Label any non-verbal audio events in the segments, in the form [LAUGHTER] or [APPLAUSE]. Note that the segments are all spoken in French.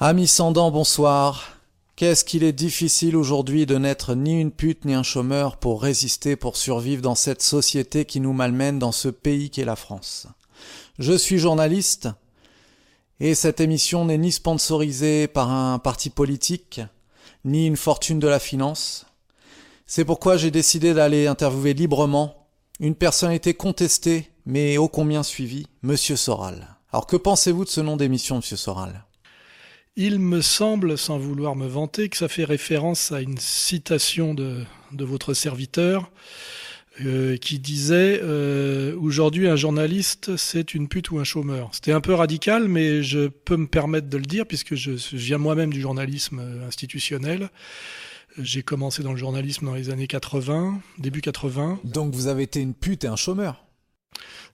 Amis sans-dents, bonsoir. Qu'est-ce qu'il est difficile aujourd'hui de n'être ni une pute ni un chômeur pour résister, pour survivre dans cette société qui nous malmène dans ce pays qu'est la France? Je suis journaliste et cette émission n'est ni sponsorisée par un parti politique, ni une fortune de la finance. C'est pourquoi j'ai décidé d'aller interviewer librement une personnalité contestée mais ô combien suivie, Monsieur Soral. Alors que pensez-vous de ce nom d'émission, Monsieur Soral? Il me semble, sans vouloir me vanter, que ça fait référence à une citation de, de votre serviteur euh, qui disait euh, Aujourd'hui, un journaliste, c'est une pute ou un chômeur. C'était un peu radical, mais je peux me permettre de le dire puisque je, je viens moi-même du journalisme euh, institutionnel. J'ai commencé dans le journalisme dans les années 80, début 80. Donc vous avez été une pute et un chômeur?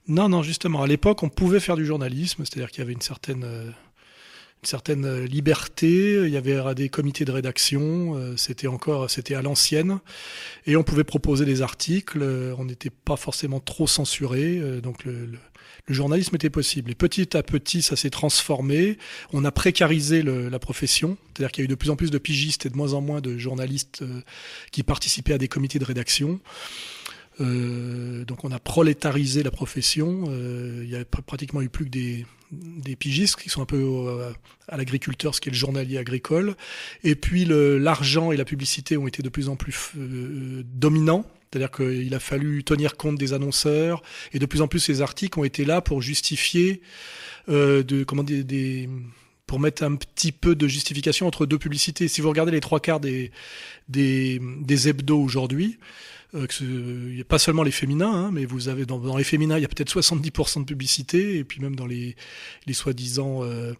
Non, non, justement, à l'époque, on pouvait faire du journalisme, c'est-à-dire qu'il y avait une certaine, euh, euh, liberté, il y avait euh, des comités de rédaction, c'était encore, c'était à l'ancienne, et on pouvait proposer des articles, on n'était pas forcément trop censuré, donc le, journalisme était possible. Et petit à petit, ça s'est transformé, on a précarisé la profession, c'est-à-dire qu'il y a eu de plus en plus de pigistes et de moins en moins de journalistes qui participaient à des comités de rédaction. Euh, donc on a prolétarisé la profession. Euh, il y a pr- pratiquement eu plus que des, pigistes qui sont un peu euh, à l'agriculteur, ce qui est le journalier agricole. Et puis l'argent et la publicité ont été de plus en plus dominants. C'est-à-dire qu'il a fallu tenir compte des annonceurs et de plus en plus ces articles ont été là pour justifier comment des pour mettre un petit peu de justification entre deux publicités. Si vous regardez les trois quarts des des, des hebdos aujourd'hui, euh, que pas seulement les féminins, hein, mais vous avez dans, dans les féminins, il y a peut-être 70% de publicité, et puis même dans les, les soi-disant euh,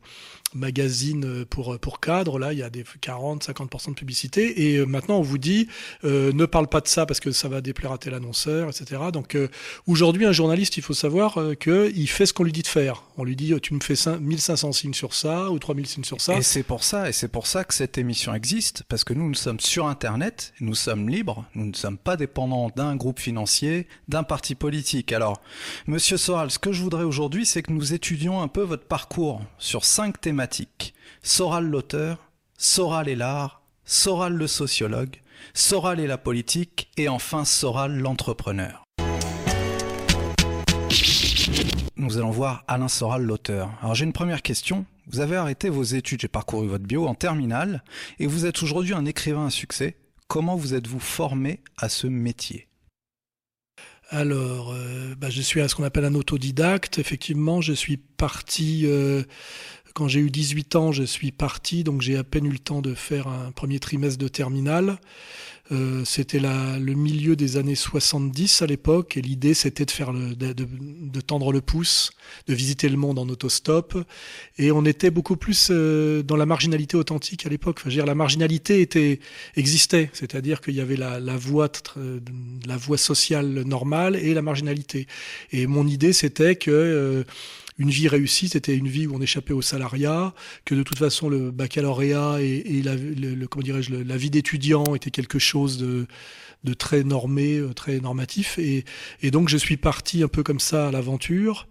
magazines euh, pour, pour cadres, là, il y a des 40-50% de publicité, et euh, maintenant on vous dit, euh, ne parle pas de ça parce que ça va déplaire à tel annonceur, etc. Donc euh, aujourd'hui, un journaliste, il faut savoir euh, qu'il fait ce qu'on lui dit de faire. On lui dit, euh, tu me fais cin- 1500 signes sur ça, ou 3000 signes sur ça. Et c'est pour ça, et c'est pour ça que cette émission existe, parce que nous, nous sommes sur Internet, nous sommes libres, nous ne sommes pas dépendants d'un groupe financier, d'un parti politique. Alors, Monsieur Soral, ce que je voudrais aujourd'hui, c'est que nous étudions un peu votre parcours sur cinq thématiques. Soral l'auteur, Soral et l'art, Soral le sociologue, Soral et la politique, et enfin Soral l'entrepreneur. Nous allons voir Alain Soral l'auteur. Alors j'ai une première question. Vous avez arrêté vos études, j'ai parcouru votre bio en terminale, et vous êtes aujourd'hui un écrivain à succès. Comment vous êtes-vous formé à ce métier? Alors, euh, bah, je suis à ce qu'on appelle un autodidacte. Effectivement, je suis parti, euh, quand j'ai eu 18 ans, je suis parti, donc j'ai à peine eu le temps de faire un premier trimestre de terminale. Euh, c'était le milieu des années 70 à l'époque, et l'idée c'était de faire le, de, de- tendre le pouce, de visiter le monde en autostop. Et on était beaucoup plus euh, dans la marginalité authentique à l'époque. Enfin, je veux dire, la marginalité était existait, c'est-à-dire qu'il y avait la, la voie euh, la voie sociale normale et la marginalité. Et mon idée c'était que euh, une vie réussie, c'était une vie où on échappait au salariat, que de toute façon le baccalauréat et, la, le, comment dirais-je, la vie d'étudiant était quelque chose de, très normé, euh, très normatif. Et, et donc je suis parti un peu comme ça à l'aventure.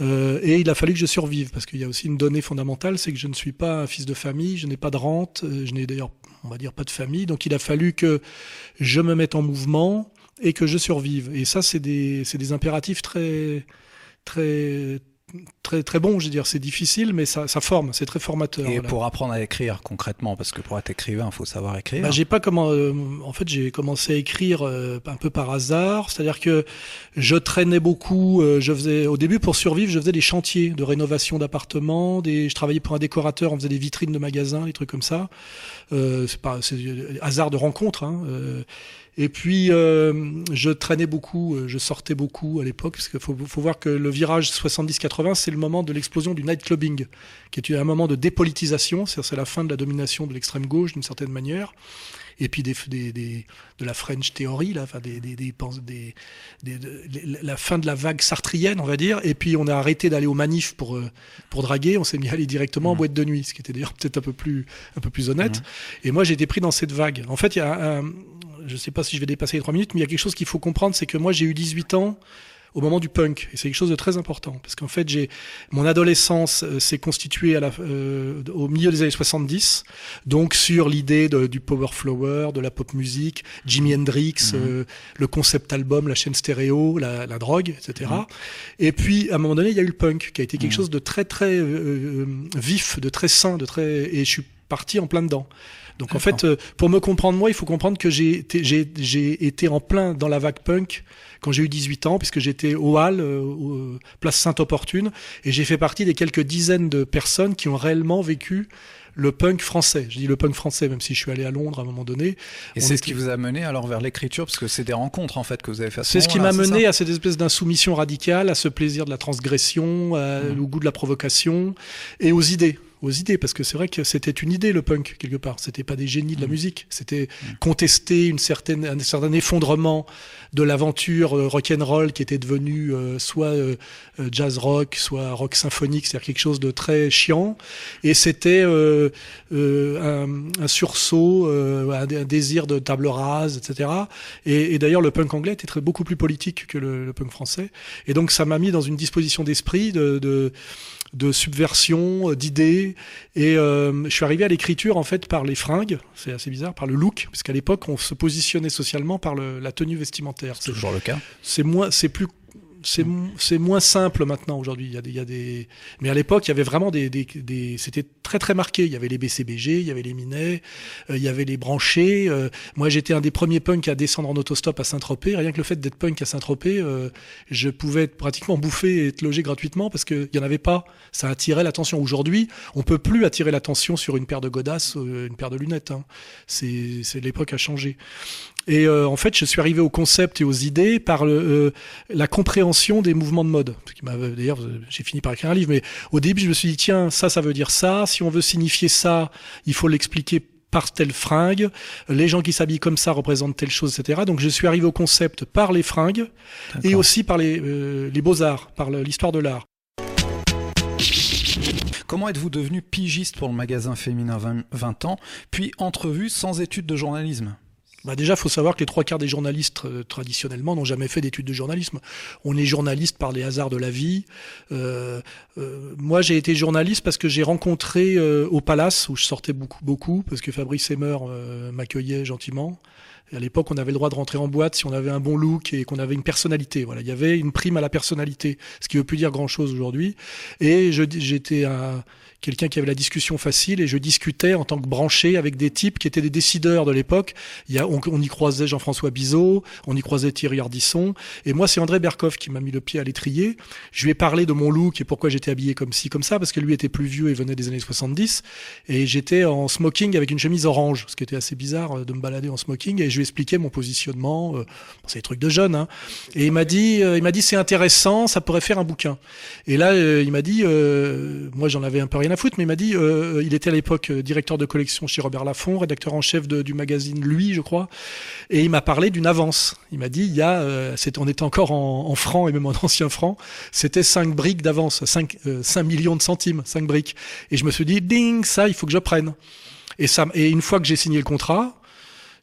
Euh, et il a fallu que je survive, parce qu'il y a aussi une donnée fondamentale, c'est que je ne suis pas un fils de famille, je n'ai pas de rente, euh, je n'ai d'ailleurs, on va dire, pas de famille. Donc il a fallu que je me mette en mouvement et que je survive. Et ça, c'est des, c'est des impératifs très, très, très, très bons. Je veux dire, c'est difficile, mais ça, ça forme, c'est très formateur. Et voilà. pour apprendre à écrire concrètement, parce que pour être écrivain, il faut savoir écrire. Bah, j'ai pas comment. euh, en fait, j'ai commencé à écrire euh, un peu par hasard. C'est-à-dire que je traînais beaucoup. euh, je faisais au début pour survivre, je faisais des chantiers de rénovation d'appartements. Des, je travaillais pour un décorateur. On faisait des vitrines de magasins, des trucs comme ça. Euh, c'est pas c'est euh, hasard de rencontre. Hein, euh, et puis, euh, je traînais beaucoup, euh, je sortais beaucoup à l'époque, parce qu'il faut, faut voir que le virage 70-80, c'est le moment de l'explosion du nightclubbing, qui est un moment de dépolitisation, c'est-à-dire c'est la fin de la domination de l'extrême gauche d'une certaine manière, et puis des, des, des- de la French Theory, là, enfin des, des, des, pens- des- des- de- la fin de la vague sartrienne, on va dire, et puis on a arrêté d'aller aux manifs pour, euh, pour draguer, on s'est mis à aller directement en boîte de nuit, ce qui était d'ailleurs peut-être un peu plus, un peu plus honnête. Et moi, j'ai été pris dans cette vague. En fait, il y a un- je sais pas si je vais dépasser les trois minutes, mais il y a quelque chose qu'il faut comprendre, c'est que moi j'ai eu 18 ans au moment du punk. Et c'est quelque chose de très important. Parce qu'en fait, j'ai mon adolescence euh, s'est constituée à la, euh, au milieu des années 70, donc sur l'idée du power flower, de la pop musique, Jimi Hendrix, mhm. euh, le concept album, la chaîne stéréo, la, la drogue, etc. Mhm. Et puis, à un moment donné, il y a eu le punk, qui a été quelque mhm. chose de très, très vif, de très sain, de très... Et je suis parti en plein dedans. Donc en fait, pour me comprendre moi, il faut comprendre que j'ai été en plein dans la vague punk quand j'ai eu 18 ans, puisque j'étais au Hall, euh, place Sainte-Opportune, et j'ai fait partie des quelques dizaines de personnes qui ont réellement vécu le punk français. Je dis le punk français, même si je suis allé à Londres à un moment donné. Et c'est ce qui vous a mené alors vers l'écriture, parce que c'est des rencontres en fait que vous avez fait. C'est ce qui m'a mené à cette espèce d'insoumission radicale, à ce plaisir de la transgression, mmh. au goût de la provocation et aux idées aux idées, parce que c'est vrai que c'était une idée le punk quelque part. C'était pas des génies de la mmh. musique, c'était mmh. contester une certaine, un certain effondrement de l'aventure euh, rock and roll qui était devenu euh, soit euh, jazz rock, soit rock symphonique, c'est-à-dire quelque chose de très chiant. Et c'était un, un, sursaut, un, désir de table rase, etc. Et, et d'ailleurs, le punk anglais était très, beaucoup plus politique que le, le punk français. Et donc, ça m'a mis dans une disposition d'esprit de, de de subversion, d'idées. Et euh, je suis arrivé à l'écriture en fait par les fringues, c'est assez bizarre, par le look, parce qu'à l'époque on se positionnait socialement par le, la tenue vestimentaire. C'est toujours le cas. C'est moins, c'est plus c'est moins simple maintenant aujourd'hui. Il, il, y a des, mais à l'époque, il y avait vraiment des, des, des c'était très très marqué. Il y avait les BCBG, il y avait les Minets, euh, il y avait les branchés. Euh, moi, j'étais un des premiers punks à descendre en autostop à Saint-Tropez. Rien que le fait d'être punk à Saint-Tropez, euh, je pouvais être pratiquement bouffé et être logé gratuitement parce qu'il y en avait pas. Ça attirait l'attention. Aujourd'hui, on peut plus attirer l'attention sur une paire de godasses, une paire de lunettes. Hein. C'est, l'époque a changé. Et euh, en fait, je suis arrivé au concept et aux idées par le, euh, la compréhension des mouvements de mode. D'ailleurs, j'ai fini par écrire un livre, mais au début, je me suis dit, tiens, ça, ça veut dire ça. Si on veut signifier ça, il faut l'expliquer par telle fringue. Les gens qui s'habillent comme ça représentent telle chose, etc. Donc, je suis arrivé au concept par les fringues et aussi par les, euh, les beaux-arts, par l'histoire de l'art. Comment êtes-vous devenu pigiste pour le magasin féminin 20 ans, puis entrevue sans études de journalisme? Bah déjà, il faut savoir que les trois quarts des journalistes euh, traditionnellement n'ont jamais fait d'études de journalisme. On est journaliste par les hasards de la vie. Euh, euh, moi, j'ai été journaliste parce que j'ai rencontré au Palace où je sortais beaucoup, beaucoup, parce que Fabrice Emmer m'accueillait gentiment. À l'époque, on avait le droit de rentrer en boîte si on avait un bon look et qu'on avait une personnalité. Voilà, il y avait une prime à la personnalité, ce qui veut plus dire grand-chose aujourd'hui. Et j'étais un quelqu'un qui avait la discussion facile et je discutais en tant que branché avec des types qui étaient des décideurs de l'époque. On, y croisait Jean-François Bizot, on y croisait Thierry Ardisson et moi c'est André Berkoff qui m'a mis le pied à l'étrier. Je lui ai parlé de mon look et pourquoi j'étais habillé comme ci comme ça parce que lui était plus vieux et venait des années 70 et j'étais en smoking avec une chemise orange, ce qui était assez bizarre euh, de me balader en smoking et lui mon positionnement, euh, c'est des trucs de jeunes hein. Et il m'a dit euh, il m'a dit c'est intéressant, ça pourrait faire un bouquin. Et là il m'a dit moi j'en avais un peu rien à foutre, mais il m'a dit, euh, il était à l'époque euh, directeur de collection chez Robert Laffont, rédacteur en chef du magazine Lui, je crois, et il m'a parlé d'une avance. Il m'a dit, il y a, euh, on était encore en, francs et même en [LAUGHS] ancien francs, c'était 5 briques d'avance, 5, 5 millions de centimes, 5 briques. Et je me suis dit, ding, ça, il faut que je prenne. Et, ça, et une fois que j'ai signé le contrat,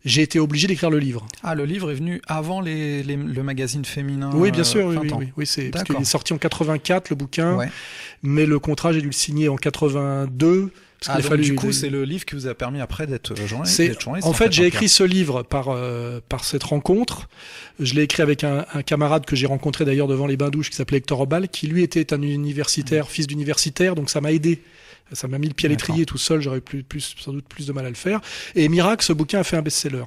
j'ai été obligé d'écrire le livre. Ah, le livre est venu avant les, le magazine féminin Oui, bien sûr, oui, oui, oui, c'est parce qu'il est sorti en 84, le bouquin, mais le contrat, j'ai dû le signer en 82. Parce ah, fallu... du coup, c'est le livre qui vous a permis après d'être journaliste, En, fait, j'ai écrit ce livre par, euh, par cette rencontre. Je l'ai écrit avec un, un camarade que j'ai rencontré d'ailleurs devant les bains-douches qui s'appelait Hector Obal, qui lui était un universitaire, mmh. fils d'universitaire, donc ça m'a aidé ça m'a mis le pied à l'étrier tout seul, j'aurais plus, plus, sans doute plus de mal à le faire. Et Miracle, ce bouquin a fait un best-seller.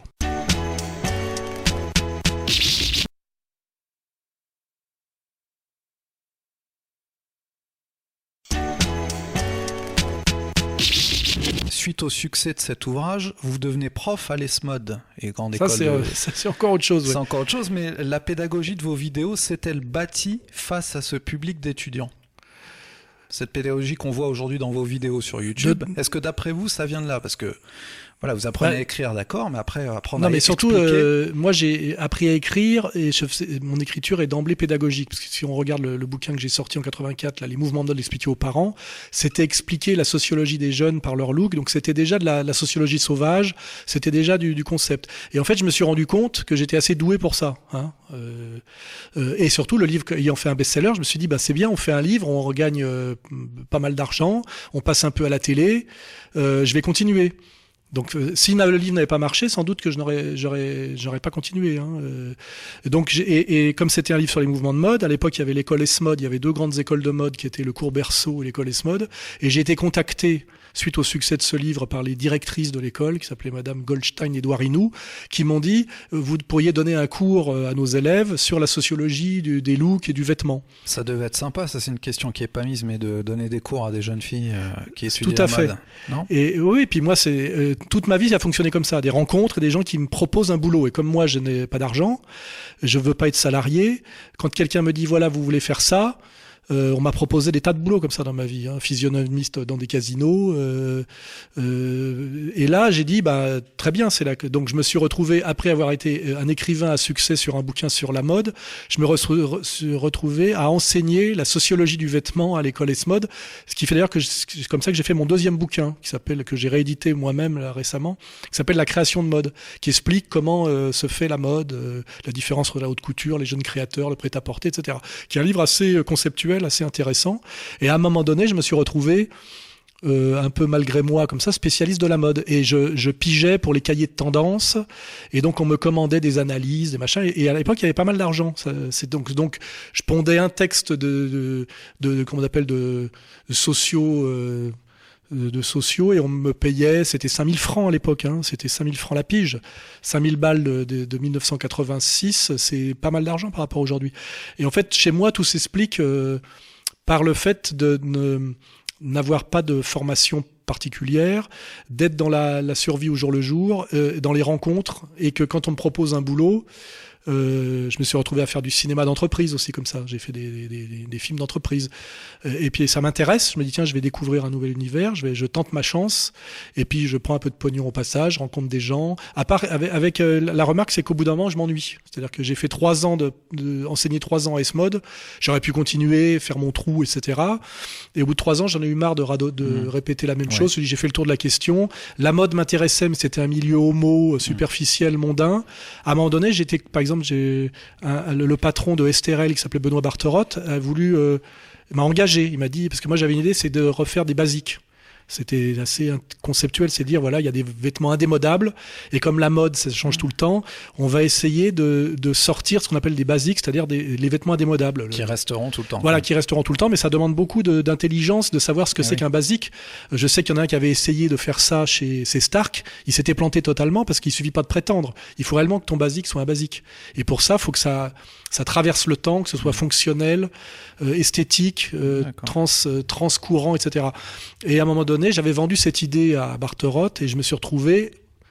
suite au succès de cet ouvrage, vous devenez prof à l'ESMOD et grande ça, école. C'est [LAUGHS] encore autre chose. C'est encore autre chose, mais la pédagogie de vos vidéos s'est-elle bâtie face à ce public d'étudiants? Cette pédagogie qu'on voit aujourd'hui dans vos vidéos sur YouTube, est-ce que d'après vous, ça vient de là? Parce que voilà, vous apprenez Ouais. à écrire, d'accord, mais après apprendre Non, à mais surtout, euh, moi j'ai appris à écrire et je mon écriture est d'emblée pédagogique. Parce que si on regarde le, le bouquin que j'ai sorti en 84, là, les mouvements de mode expliqués aux parents, c'était expliquer la sociologie des jeunes par leur look. Donc c'était déjà de la, la sociologie sauvage, c'était déjà du, du concept. Et en fait, je me suis rendu compte que j'étais assez doué pour ça. Hein. Euh, euh, et surtout, le livre ayant fait un best-seller, je me suis dit, bah c'est bien, on fait un livre, on regagne euh, pas mal d'argent, on passe un peu à la télé, euh, je vais continuer. Donc, euh, si le livre n'avait pas marché, sans doute que je n'aurais, j'aurais, j'aurais pas continué. Hein. Euh, donc, et, et comme c'était un livre sur les mouvements de mode, à l'époque, il y avait l'école Esmod, il y avait deux grandes écoles de mode qui étaient le cours Berceau et l'école Esmod. Et j'ai été contacté suite au succès de ce livre par les directrices de l'école, qui s'appelaient Madame Goldstein et Douarinou, qui m'ont dit euh, vous pourriez donner un cours euh, à nos élèves sur la sociologie du- des looks et du vêtement. Ça devait être sympa, ça c'est une question qui est pas mise, mais de donner des cours à des jeunes filles euh, qui étudient Tout à la fait. mode. Non? Et oui, puis moi, c'est euh, toute ma vie, ça a fonctionné comme ça, des rencontres et des gens qui me proposent un boulot. Et comme moi, je n'ai pas d'argent, je veux pas être salarié. Quand quelqu'un me dit voilà, vous voulez faire ça, euh, on m'a proposé des tas de boulots comme ça dans ma vie, hein, physionomiste dans des casinos. euh, euh, et là, j'ai dit bah très bien, c'est là que donc je me suis retrouvé après avoir été un écrivain à succès sur un bouquin sur la mode, je me suis retrouvé à enseigner la sociologie du vêtement à l'école Esmod, ce qui fait d'ailleurs que c'est comme ça que j'ai fait mon deuxième bouquin qui s'appelle que j'ai réédité moi-même récemment, qui s'appelle La création de mode, qui explique comment se fait la mode, la différence entre la haute couture, les jeunes créateurs, le prêt-à-porter, etc. Qui est un livre assez euh, assez intéressant. Et à un moment donné, je me suis retrouvé euh, un peu malgré moi comme ça spécialiste de la mode. Et je, je pigeais pour les cahiers de tendance. Et donc on me commandait des analyses des machins. Et, à l'époque il y avait pas mal d'argent. C'est donc donc je pondais un texte de de, comment on appelle de, de sociaux euh, de sociaux et on me payait, c'était 5000 francs à l'époque, hein, c'était 5000 francs la pige. 5000 balles de, de, de 1986, c'est pas mal d'argent par rapport aujourd'hui. Et en fait, chez moi, tout s'explique euh, par le fait de n'avoir pas de formation particulière, d'être dans la, la survie au jour le jour, euh, dans les rencontres, et que quand on me propose un boulot, je me suis retrouvé à faire du cinéma d'entreprise aussi comme ça. J'ai fait des, des, des, des films d'entreprise. Euh, Et puis ça m'intéresse. Je me dis tiens, je vais découvrir un nouvel univers. Je vais, je tente ma chance. Et puis je prends un peu de pognon au passage, je rencontre des gens. À part avec, avec euh, la remarque, c'est qu'au bout d'un moment, je m'ennuie. C'est-à-dire que j'ai fait trois ans de, de enseigner trois ans à S-Mode. J'aurais pu continuer, faire mon trou, etc. Et au bout de trois ans, j'en ai eu marre de, rado- de Mhm. répéter la même Ouais. chose. J'ai fait le tour de la question. La mode m'intéressait, mais c'était un milieu homo, euh, superficiel, mondain. À un moment donné, j'étais, par exemple, j'ai un- le, le patron de STRL qui s'appelait Benoît Barterotte a voulu euh, m'a engagé. Il m'a dit parce que moi j'avais une idée, c'est de refaire des basiques. C'était assez conceptuel, c'est de dire voilà, il y a des vêtements indémodables et comme la mode ça change tout le temps, on va essayer de, de sortir ce qu'on appelle des basiques, c'est-à-dire des, les vêtements indémodables. Qui resteront tout le temps. Voilà, qui resteront tout le temps, mais ça demande beaucoup d'intelligence, de, savoir ce que Ah c'est oui. qu'un basique. Je sais qu'il y en a un qui avait essayé de faire ça chez, chez Stark. Il s'était planté totalement parce qu'il suffit pas de prétendre. Il faut réellement que ton basique soit un basique. Et pour ça, il faut que ça, ça traverse le temps, que ce soit fonctionnel, euh, esthétique, euh, trans, euh, transcourant, etc. Et à un moment donné, j'avais vendu cette idée à Barterotte et je me suis retrouvé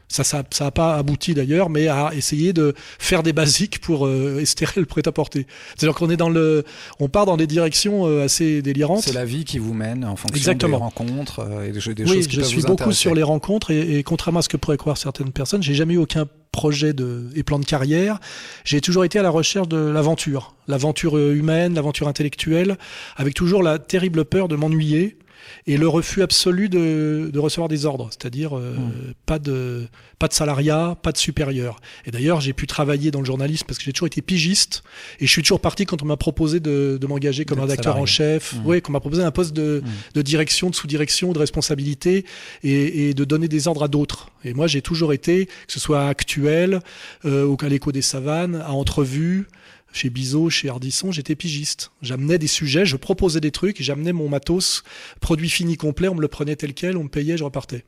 ça ça ça a pas abouti d'ailleurs, mais à essayer de faire des basiques pour euh, estérer le prêt-à-porter. C'est-à-dire qu'on est dans le, on part dans des directions euh, assez délirantes. C'est la vie qui vous mène en fonction Exactement. des rencontres euh, et des, des oui, choses qui je suis vous beaucoup sur les rencontres et, et contrairement à ce que pourraient croire certaines personnes, j'ai jamais eu aucun projet de, et plan de carrière. J'ai toujours été à la recherche de l'aventure, l'aventure euh, humaine, l'aventure intellectuelle, avec toujours la terrible peur de m'ennuyer et le refus absolu de, de recevoir des ordres, c'est-à-dire euh, Hmm. pas de pas de salariat, pas de supérieur. Et d'ailleurs, j'ai pu travailler dans le journalisme parce que j'ai toujours été pigiste et je suis toujours parti quand on m'a proposé de, de m'engager comme rédacteur en chef, Hmm. ouais, qu'on m'a proposé un poste de, Hmm. de direction, de sous-direction, de responsabilité et, et de donner des ordres à d'autres. Et moi, j'ai toujours été, que ce soit actuel, euh, au à l'écho des savanes, à entrevue, chez Bizot, chez Ardisson, j'étais pigiste. J'amenais des sujets, je proposais des trucs, j'amenais mon matos, produit fini complet, on me le prenait tel quel, on me payait, je repartais.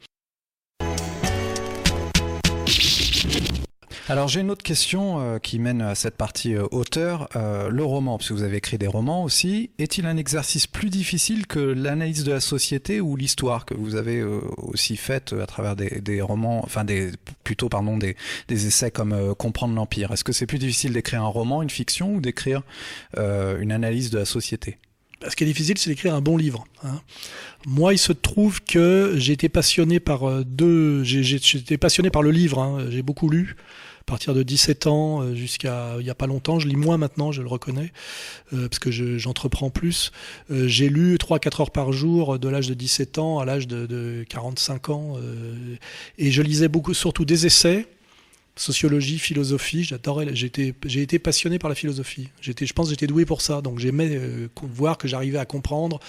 Alors j'ai une autre question euh, qui mène à cette partie euh, auteur. Euh, le roman, parce que vous avez écrit des romans aussi, est-il un exercice plus difficile que l'analyse de la société ou l'histoire que vous avez euh, aussi faite à travers des, des romans, enfin des plutôt pardon des, des essais comme euh, Comprendre l'Empire? Est-ce que c'est plus difficile d'écrire un roman, une fiction, ou d'écrire euh, une analyse de la société? Ce qui est difficile, c'est d'écrire un bon livre. Hein. Moi, il se trouve que j'ai été passionné par euh, deux. J'ai été passionné par le livre. Hein. J'ai beaucoup lu partir de 17 ans euh, jusqu'à il y a pas longtemps. Je lis moins maintenant, je le reconnais, euh, parce que j'entreprends plus. Euh, j'ai lu 3-4 heures par jour de l'âge de 17 ans à l'âge de, de, 45 ans. et je lisais beaucoup, surtout des essais sociologie, philosophie. J'adorais. J'étais, j'ai été passionné par la philosophie. J'étais, je pense, j'étais doué pour ça. Donc j'aimais euh, voir que j'arrivais à comprendre.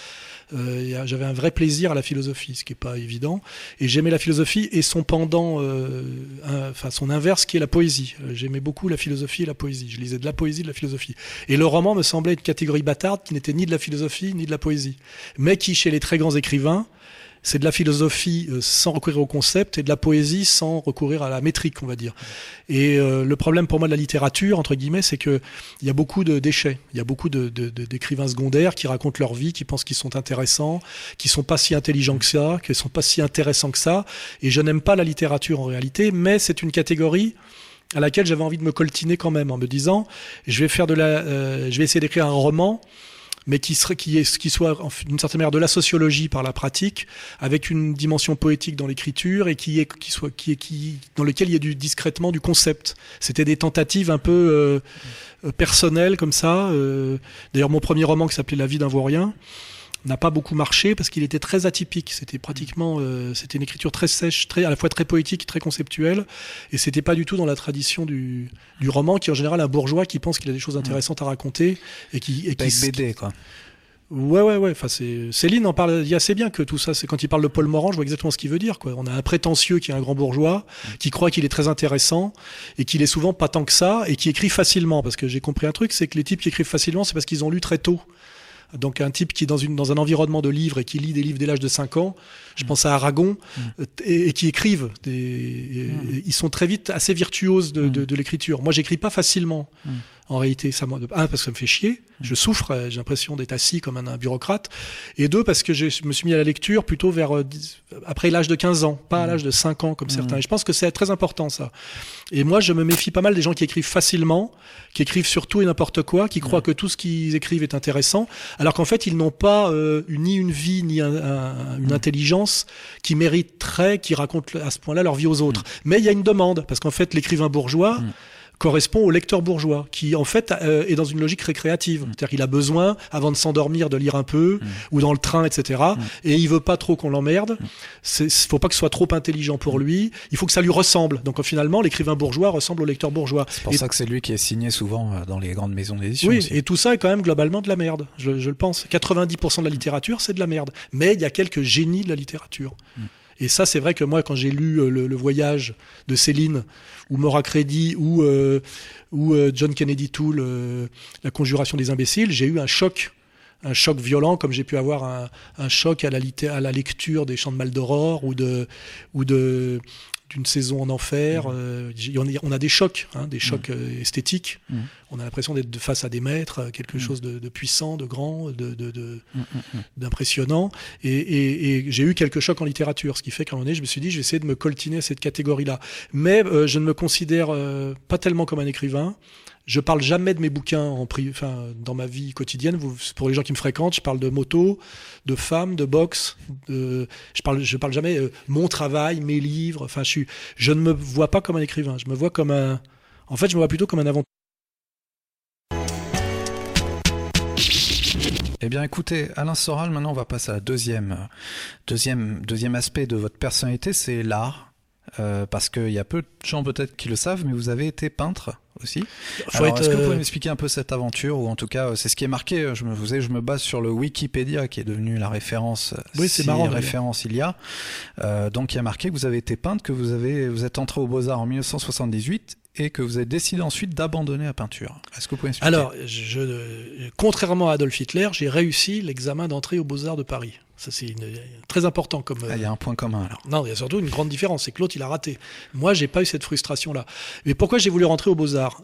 Euh, j'avais un vrai plaisir à la philosophie, ce qui est pas évident. Et j'aimais la philosophie et son pendant, euh, enfin son inverse, qui est la poésie. J'aimais beaucoup la philosophie et la poésie. Je lisais de la poésie, de la philosophie. Et le roman me semblait une catégorie bâtarde qui n'était ni de la philosophie ni de la poésie, mais qui, chez les très grands écrivains, c'est de la philosophie euh, sans recourir au concept et de la poésie sans recourir à la métrique, on va dire. Et euh, le problème pour moi de la littérature, entre guillemets, c'est qu'il y a beaucoup de déchets. Il y a beaucoup d'écrivains de, secondaires qui racontent leur vie, qui pensent qu'ils sont intéressants, qui sont pas si intelligents que ça, qui sont pas si intéressants que ça. Et je n'aime pas la littérature en réalité, mais c'est une catégorie à laquelle j'avais envie de me coltiner quand même en me disant je vais faire de la euh, je vais essayer d'écrire un roman mais qui, serait, qui, est, qui soit d'une certaine manière de la sociologie par la pratique, avec une dimension poétique dans l'écriture et qui est, qui soit, qui est, qui, dans lequel il y a du discrètement du concept. C'était des tentatives un peu euh, euh personnelles comme ça. Euh, D'ailleurs, mon premier roman qui s'appelait La vie d'un vaurien, n'a pas beaucoup marché parce qu'il était très atypique. C'était pratiquement, euh, c'était une écriture très sèche, très à la fois très poétique, très conceptuelle, et c'était pas du tout dans la tradition du, du roman, qui est en général un bourgeois qui pense qu'il a des choses intéressantes à raconter et qui, et qui BD quoi. Ouais, ouais, ouais. Enfin, c'est Céline en parle dit assez bien que tout ça. C'est quand il parle de Paul Morand, je vois exactement ce qu'il veut dire. Quoi. On a un prétentieux qui est un grand bourgeois, qui croit qu'il est très intéressant et qu'il est souvent pas tant que ça et qui écrit facilement. Parce que j'ai compris un truc, c'est que les types qui écrivent facilement, c'est parce qu'ils ont lu très tôt. Donc un type qui est dans, une, dans un environnement de livres et qui lit des livres dès l'âge de 5 ans, je mm. pense à Aragon, mm. et, qui écrivent. Des, mm. Ils sont très vite assez virtuoses de, de, de l'écriture. Moi, j'écris pas facilement. En réalité, ça, un, parce que ça me fait chier. Je souffre, euh, j'ai l'impression d'être assis comme un, bureaucrate. Et deux, parce que je me suis mis à la lecture plutôt vers euh, après l'âge de 15 ans, pas à l'âge de 5 ans comme certains. Et je pense que c'est très important ça. Et moi, je me méfie pas mal des gens qui écrivent facilement, qui écrivent sur tout et n'importe quoi, qui croient que tout ce qu'ils écrivent est intéressant, alors qu'en fait, ils n'ont pas euh, ni une vie ni une intelligence qui mériterait, qui racontent à ce point-là leur vie aux autres. Mais il y a une demande, parce qu'en fait, l'écrivain bourgeois correspond au lecteur bourgeois, qui en fait euh, est dans une logique récréative. Mm. C'est-à-dire qu'il a besoin, avant de s'endormir, de lire un peu, mm. ou dans le train, etc. Mm. Et il veut pas trop qu'on l'emmerde. Il faut pas que ce soit trop intelligent pour lui. Il faut que ça lui ressemble. Donc finalement, l'écrivain bourgeois ressemble au lecteur bourgeois. C'est pour ça que c'est lui qui est signé souvent euh, dans les grandes maisons d'édition. Oui, et tout ça est quand même globalement de la merde. Je, je le pense. 90% de la littérature, c'est de la merde. Mais il y a quelques génies de la littérature. Et ça, c'est vrai que moi, quand j'ai lu euh, le, Voyage de Céline, ou Mora Crédit, ou, euh, euh, John Kennedy Toole, La Conjuration des imbéciles, j'ai eu un choc un choc violent, comme j'ai pu avoir un, choc à la, lecture des Chants de Mal d'Aurore ou ou de d'une saison en enfer. Mmh. Euh, on, a des chocs, hein, des chocs mmh. euh, esthétiques. Mmh. On a l'impression d'être face à des maîtres, euh, quelque chose de, puissant, de grand, d'impressionnant. De, et, j'ai eu quelques chocs en littérature, ce qui fait qu'à un moment donné, je me suis dit, je vais essayer de me coltiner à cette catégorie-là. Mais je ne me considère pas tellement comme un écrivain. Je parle jamais de mes bouquins en enfin, dans ma vie quotidienne. pour les gens qui me fréquentent, je parle de moto, de femmes, de boxe. Je parle, je parle jamais euh, mon travail, mes livres. Enfin, je je ne me vois pas comme un écrivain. Je me vois comme un, en fait, je me vois plutôt comme un avant. Eh bien, écoutez, Alain Soral, maintenant on va passer à la deuxième, deuxième, deuxième aspect de votre personnalité, c'est l'art. Euh, parce qu'il y a peu de gens peut-être qui le savent, mais vous avez été peintre aussi. Alors, est-ce que vous pouvez euh, m'expliquer un peu cette aventure, ou en tout cas, c'est ce qui est marqué. Je me, vous je me base sur le Wikipédia, qui est devenu la référence. Oui, c'est marrant. Référence il y a. Euh, donc, il y a marqué que vous avez été peintre, que vous avez, vous êtes entré aux Beaux Arts en 1978 et que vous avez décidé ensuite d'abandonner la peinture. Est-ce que vous pouvez m'expliquer? Alors, je, contrairement à Adolf Hitler, j'ai réussi l'examen d'entrée aux Beaux Arts de Paris. Ça, c'est très important comme. Ah, il y a un point commun alors. Non, il y a surtout une grande différence, c'est que l'autre, il a raté. Moi, j'ai pas eu cette frustration-là. Mais pourquoi j'ai voulu rentrer aux Beaux-Arts?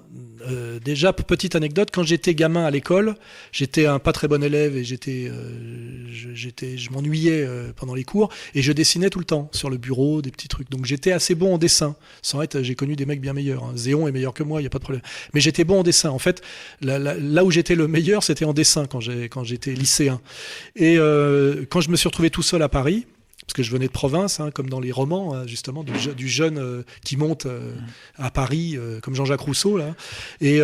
Euh, déjà, petite anecdote, quand j'étais gamin à l'école, j'étais un pas très bon élève et j'étais, euh, je, j'étais, je m'ennuyais euh, pendant les cours et je dessinais tout le temps sur le bureau, des petits trucs. Donc j'étais assez bon en dessin. Sans être, j'ai connu des mecs bien meilleurs. Hein. Zéon est meilleur que moi, il y a pas de problème. Mais j'étais bon en dessin. En fait, là, où j'étais le meilleur, c'était en dessin quand j'ai, quand j'étais lycéen. Et quand je me suis retrouvé tout seul à Paris parce que je venais de province, hein, comme dans les romans, hein, justement, du, je- du jeune euh, qui monte euh, à Paris, euh, comme Jean-Jacques Rousseau, là. Et,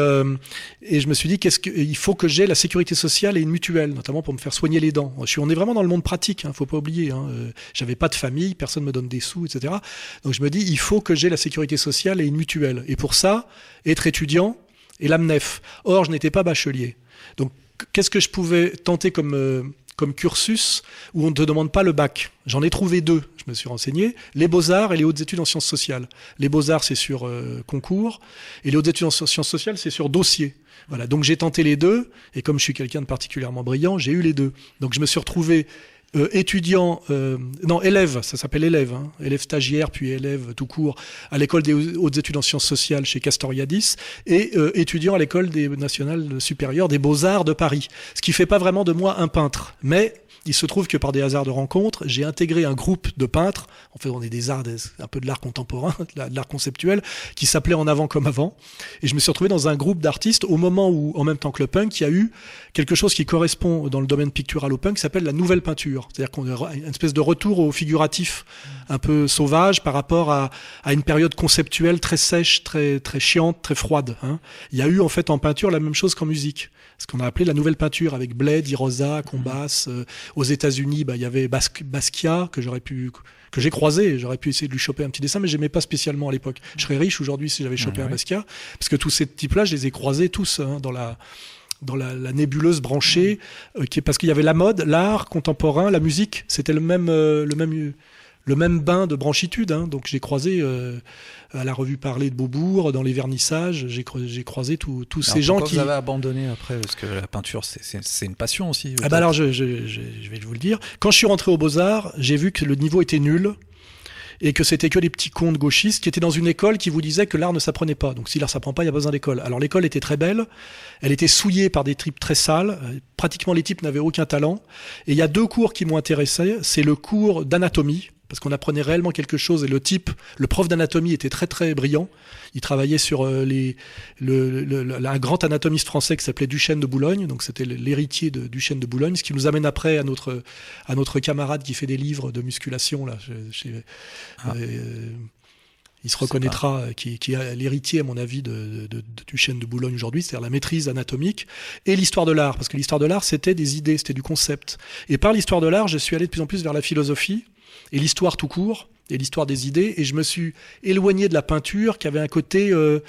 et je me suis dit, qu'est-ce que, il faut que j'ai la sécurité sociale et une mutuelle, notamment pour me faire soigner les dents. Je suis, on est vraiment dans le monde pratique, hein, faut pas oublier. J'avais pas de famille, personne me donne des sous, etc. Donc je me dis, il faut que j'ai la sécurité sociale et une mutuelle. Et pour ça, être étudiant et l'AMNEF. Or, je n'étais pas bachelier. Donc, qu'est-ce que je pouvais tenter comme comme cursus où on ne te demande pas le bac. J'en ai trouvé deux, je me suis renseigné, les beaux-arts et les hautes études en sciences sociales. Les beaux-arts, c'est sur euh, concours, et les hautes études en sciences sociales, c'est sur dossier. Voilà, donc j'ai tenté les deux, et comme je suis quelqu'un de particulièrement brillant, j'ai eu les deux. Donc je me suis retrouvé euh, étudiant, euh, non, élève, ça s'appelle élève, hein, élève stagiaire, puis élève tout court, à l'école des hautes études en sciences sociales chez Castoriadis, et euh, étudiant à l'école des nationales supérieures des beaux-arts de Paris. Ce qui fait pas vraiment de moi un peintre, mais il se trouve que par des hasards de rencontres, j'ai intégré un groupe de peintres, en fait on est des arts, un peu de l'art contemporain, [LAUGHS] de la- de l'art conceptuel, qui s'appelait En avant comme avant, et je me suis retrouvé dans un groupe d'artistes au moment où, en même temps que le punk, il y a eu quelque chose qui correspond dans le domaine pictural au punk, qui s'appelle la nouvelle peinture. C'est-à-dire qu'on a une espèce de retour au figuratif un peu sauvage par rapport à, à une période conceptuelle très sèche, très, très chiante, très froide. hein. Il y a eu en fait en peinture la même chose qu'en musique. Ce qu'on a appelé la nouvelle peinture avec Bled, Irosa, Combas. euh, aux États-Unis, bah, il y avait Bas- Basquiat que j'aurais pu que j'ai croisé, j'aurais pu essayer de lui choper un petit dessin, mais j'aimais pas spécialement à l'époque. Je serais riche aujourd'hui si j'avais chopé Ah un ouais. Basquiat, parce que tous ces types-là, je les ai croisés tous hein, dans la dans la, la nébuleuse branchée, euh, qui est parce qu'il y avait la mode, l'art contemporain, la musique, c'était le même euh, le même le même bain de branchitude. hein. Donc j'ai croisé euh, à la revue Parler de Beaubourg, dans les vernissages, j'ai cro- j'ai croisé tous ces gens qui vous avez abandonné après? Parce que la peinture, c'est- c'est c'est une passion aussi. ah bah alors je, je, je, je vais vous le dire. Quand je suis rentré aux Beaux-Arts, j'ai vu que le niveau était nul et que c'était que les petits contes gauchistes qui étaient dans une école qui vous disait que l'art ne s'apprenait pas. Donc si l'art s'apprend pas, il y a pas besoin d'école. Alors l'école était très belle, elle était souillée par des types très sales, pratiquement les types n'avaient aucun talent. Et il y a deux cours qui m'ont intéressé, c'est le cours d'anatomie parce qu'on apprenait réellement quelque chose et le type, le prof d'anatomie était très très brillant. Il travaillait sur euh, les, le, le- le- un grand anatomiste français qui s'appelait Duchesne de Boulogne, donc c'était l'héritier de Duchesne de Boulogne, ce qui nous amène après à notre à notre camarade qui fait des livres de musculation là. chez- chez- euh, il se reconnaîtra, euh, qui, qui est l'héritier, à mon avis, de, de, de, de Duchesne de Boulogne aujourd'hui, c'est-à-dire la maîtrise anatomique et l'histoire de l'art, parce que l'histoire de l'art, c'était des idées, c'était du concept. Et par l'histoire de l'art, je suis allé de plus en plus vers la philosophie et l'histoire tout court et l'histoire des idées, et je me suis éloigné de la peinture qui avait un côté, euh,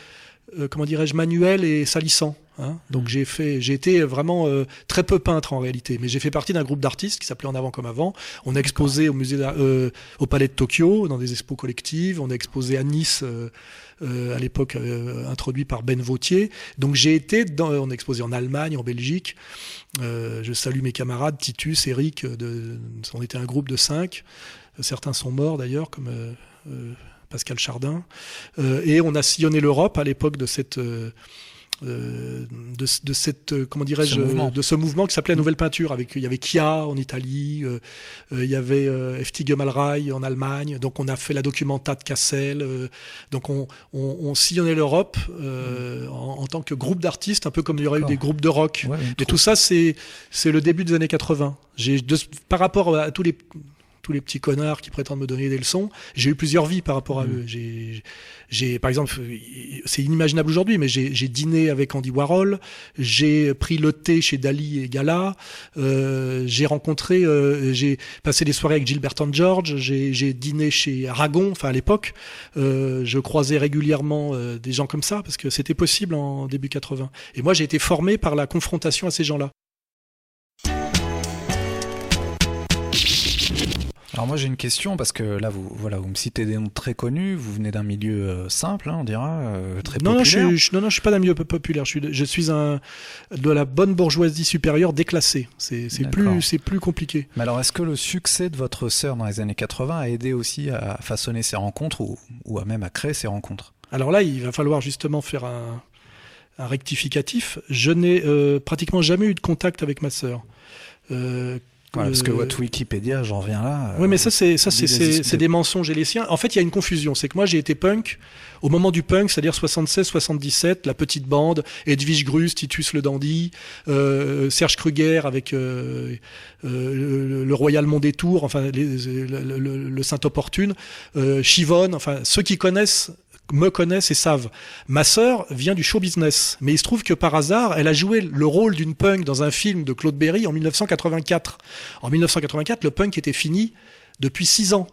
euh, comment dirais-je, manuel et salissant. hein. Donc j'ai fait, j'ai été vraiment euh, très peu peintre en réalité, mais j'ai fait partie d'un groupe d'artistes qui s'appelait En avant comme avant. On a exposé au musée, au Palais de Tokyo, dans des expos collectives. On a exposé à Nice. à l'époque introduit par Ben Vautier. Donc j'ai été dans, on a exposé en Allemagne, en Belgique. Je salue mes camarades Titus, Eric. on était un groupe de cinq. Certains sont morts d'ailleurs, comme euh, euh, Pascal Chardin. Euh, et on a sillonné l'Europe à l'époque de cette euh, de, de cette comment dirais-je Ce mouvement. de ce mouvement qui s'appelait la nouvelle peinture avec il y avait Kia en Italie euh, il y avait euh, Eftige en Allemagne donc on a fait la documenta de Cassel donc on, on, on sillonnait l'Europe en, en tant que groupe d'artistes un peu comme il y aurait eu des groupes de rock Ouais, et tout ça, c'est c'est le début des années 80. J'ai de- par rapport à tous les tous les petits connards qui prétendent me donner des leçons, j'ai eu plusieurs vies par rapport à Mm. eux. J'ai par exemple, c'est inimaginable aujourd'hui, mais j'ai dîné avec Andy Warhol, j'ai pris le thé chez Dali et Gala, euh, j'ai rencontré, euh, j'ai passé des soirées avec Gilberton George, j'ai j'ai dîné chez Aragon, enfin à l'époque, euh, je croisais régulièrement euh, des gens comme ça parce que c'était possible en début 80. Et moi, j'ai été formé par la confrontation à ces gens-là. Alors moi j'ai une question parce que là vous voilà vous me citez des noms très connus, vous venez d'un milieu euh, simple, hein, on dira euh, très Non, non, je populaire. suis, non, non, je suis pas d'un milieu populaire. Je suis, de- je suis un de la bonne bourgeoisie supérieure déclassée. C'est, plus, c'est plus compliqué. Mais alors est-ce que le succès de votre sœur dans les années 80 a aidé aussi à façonner ces rencontres ou, ou à même à créer ces rencontres? Alors là, il va falloir justement faire un, un rectificatif. Je n'ai euh, pratiquement jamais eu de contact avec ma sœur. Euh, parce que votre Wikipédia, j'en reviens là. oui, mais ça, c'est ça, c'est des mensonges et les siens. En fait, il y a une confusion. C'est que moi, j'ai été punk au moment du punk, c'est-à-dire 76-77, la petite bande, Edwige Grus, Titus le Dandy, euh, Serge Kruger avec euh, euh, le, Royal Mondétour, enfin le, Saint Opportune, Chivonne, enfin ceux qui connaissent me connaissent et savent. Ma sœur vient du show business, mais il se trouve que par hasard, elle a joué le rôle d'une punk dans un film de Claude Berry en 1984. En 1984, le punk était fini depuis six ans.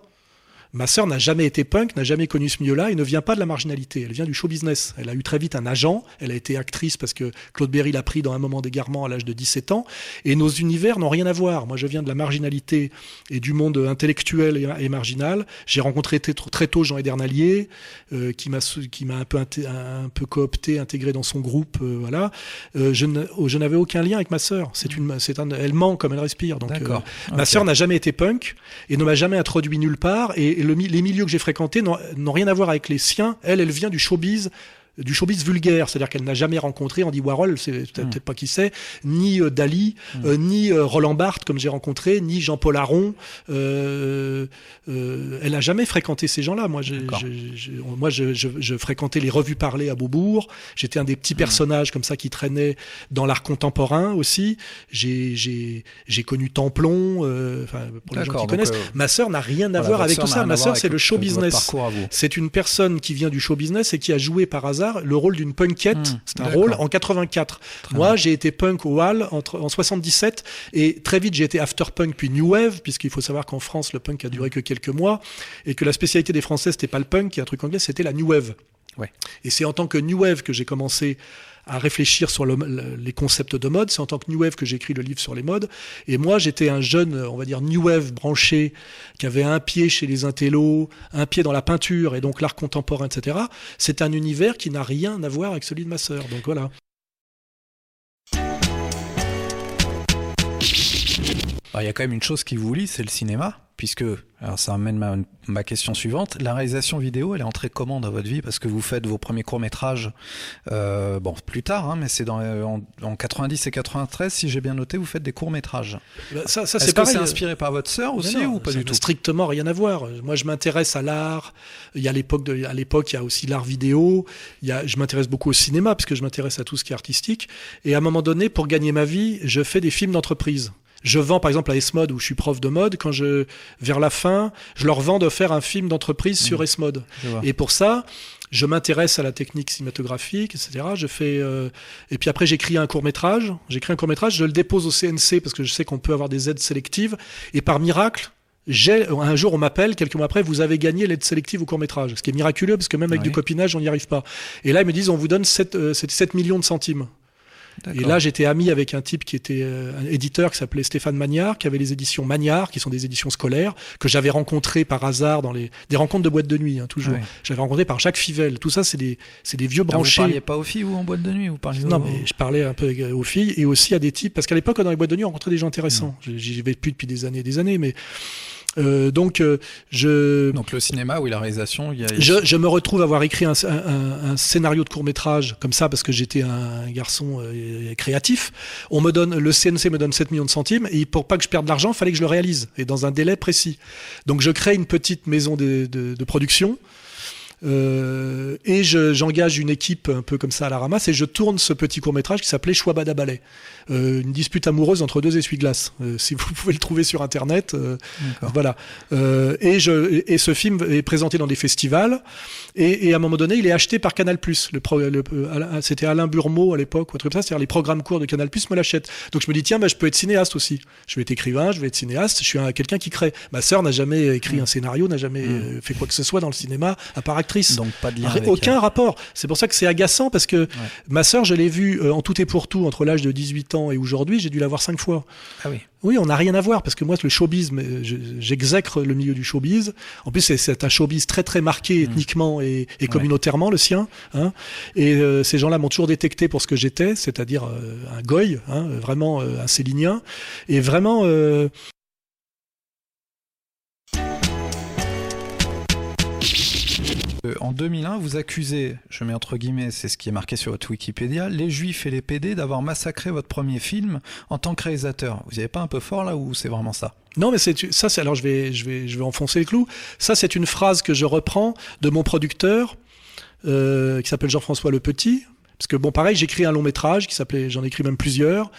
Ma sœur n'a jamais été punk, n'a jamais connu ce milieu-là et ne vient pas de la marginalité. Elle vient du show business. Elle a eu très vite un agent. Elle a été actrice parce que Claude Berry l'a pris dans un moment d'égarement à l'âge de 17 ans. Et nos univers n'ont rien à voir. Moi, je viens de la marginalité et du monde intellectuel et, marginal. J'ai rencontré très tôt Jean Edernalier, euh, qui m'a qui m'a un peu un peu coopté, intégré dans son groupe. Euh, voilà. Euh, je n'avais aucun lien avec ma sœur. C'est une, c'est un, elle ment comme elle respire. Donc, euh, ma sœur n'a jamais été punk et ne m'a jamais introduit nulle part. Et, les milieux que j'ai fréquentés n'ont rien à voir avec les siens. Elle, elle vient du showbiz du showbiz vulgaire, c'est-à-dire qu'elle n'a jamais rencontré Andy Warhol, c'est peut-être hmm. pas qui c'est, ni euh, Dali, hmm. euh, ni euh, Roland Barthes comme j'ai rencontré, ni Jean-Paul Aron. elle n'a jamais fréquenté ces gens-là. Moi, moi, je, fréquentais les revues parlées à Beaubourg. J'étais un des petits hmm. personnages comme ça qui traînaient dans l'art contemporain aussi. J'ai connu Templon, pour les gens qui connaissent. Ma sœur n'a rien à voir avec tout ça. Ma sœur, c'est le show business. C'est une personne qui vient du show business et qui a joué par hasard le rôle d'une punkette. Hmm, c'est un rôle en 84. Moi, j'ai été punk au Hall entre, en 77 et très vite j'ai été after punk puis new wave puisqu'il faut savoir qu'en France le punk a duré que quelques mois et que la spécialité des Français c'était pas le punk, qui est un truc anglais, c'était la new wave. Ouais. Et c'est en tant que new wave que j'ai commencé à réfléchir sur les concepts de mode. C'est en tant que New Wave que j'ai écrit le livre sur les modes. Et moi, j'étais un jeune, on va dire, New Wave branché, qui avait un pied chez les intellos, un pied dans la peinture et donc l'art contemporain, etc. C'est un univers qui n'a rien à voir avec celui de ma sœur. Donc voilà. Il y a quand même une chose qui vous lie, c'est le cinéma puisque, alors ça amène ma, question suivante, la réalisation vidéo, elle est entrée comment dans votre vie? Parce que vous faites vos premiers courts-métrages, euh, bon, plus tard, hein, mais c'est dans, en, 90 et 93, si j'ai bien noté, vous faites des courts-métrages. Bah, ça, ça c'est c'est inspiré par votre sœur aussi ou pas du tout? Strictement rien à voir. Moi, je m'intéresse à l'art. Il y a l'époque, de, à l'époque, il y a aussi l'art vidéo. Il y a, je m'intéresse beaucoup au cinéma, parce que je m'intéresse à tout ce qui est artistique. Et à un moment donné, pour gagner ma vie, je fais des films d'entreprise. Je vends par exemple à S-Mode où je suis prof de mode. Quand je, vers la fin, je leur vends de faire un film d'entreprise sur mmh. S-Mode. Et pour ça, je m'intéresse à la technique cinématographique, etc. Je fais euh, et puis après j'écris un court métrage. J'écris un court métrage, je le dépose au CNC parce que je sais qu'on peut avoir des aides sélectives. Et par miracle, j'ai un jour on m'appelle quelques mois après vous avez gagné l'aide sélective au court métrage ce qui est miraculeux parce que même avec du copinage on n'y arrive pas et là ils me disent on vous donne 7, 7 euh, millions de centimes et là, j'étais ami avec un type qui était euh, un éditeur qui s'appelait Stéphane Magnard, qui avait les éditions Magnard, qui sont des éditions scolaires, que j'avais rencontré par hasard dans les des rencontres de boîte de nuit, hein, toujours. J'avais rencontré par Jacques Fivel. Tout ça, c'est des c'est des vieux branchés. Vous parliez pas aux filles ou en boîte de nuit vous parliez Non, mais je parlais un peu aux filles et aussi à des types parce qu'à l'époque, dans les boîtes de nuit, on rencontrait des gens intéressants. J'y vais plus depuis des années, et des années, mais euh, donc euh, je donc le cinéma oui la réalisation il y a... je, je, me retrouve avoir écrit un, un, un scénario de court métrage comme ça parce que j'étais un garçon euh, créatif. On me donne le CNC me donne 7 millions de centimes et pour pas que je perde de l'argent il fallait que je le réalise et dans un délai précis. Donc je crée une petite maison de, de, de production euh, et j'engage une équipe un peu comme ça à la ramasse et je tourne ce petit court métrage qui s'appelait Chouabada Ballet, une dispute amoureuse entre deux essuie-glaces. Euh, si vous [LAUGHS] pouvez le trouver sur internet, euh, voilà. Euh, et, je, et ce film est présenté dans des festivals et, et à un moment donné, il est acheté par Canal+. Le, le c'était Alain Burmeau à l'époque ou un truc comme ça, c'est-à-dire les programmes courts de Canal+ me l'achètent. Donc je me dis tiens, bah, je peux être cinéaste aussi. Je vais être écrivain, je vais être cinéaste. Je suis quelqu'un qui crée. Ma sœur n'a jamais écrit mm. un scénario, n'a jamais mm. fait quoi que ce soit dans le cinéma à part donc pas de lien Aucun rapport. C'est pour ça que c'est agaçant parce que ma sœur, je l'ai vue euh, en tout et pour tout entre l'âge de 18 ans et aujourd'hui, j'ai dû la voir cinq fois. Ah oui. Oui, on n'a rien à voir parce que moi, le showbiz, j'exècre le milieu du showbiz. En plus, c'est un showbiz très très marqué mmh. ethniquement et, communautairement le sien. Hein. Et euh, ces gens-là m'ont toujours détecté pour ce que j'étais, c'est-à-dire euh, un goy, hein, vraiment un célinien, et vraiment En 2001, vous accusez, je mets entre guillemets, c'est ce qui est marqué sur votre Wikipédia, les Juifs et les PD d'avoir massacré votre premier film en tant que réalisateur. Vous n'y avez pas un peu fort là ou c'est vraiment ça? Non, mais c'est ça. C'est alors je vais je vais je vais enfoncer le clou. Ça, c'est une phrase que je reprends de mon producteur euh, qui s'appelle Jean-François Le Petit. Parce que bon, pareil, j'écris un long métrage qui s'appelait, j'en ai écrit même plusieurs.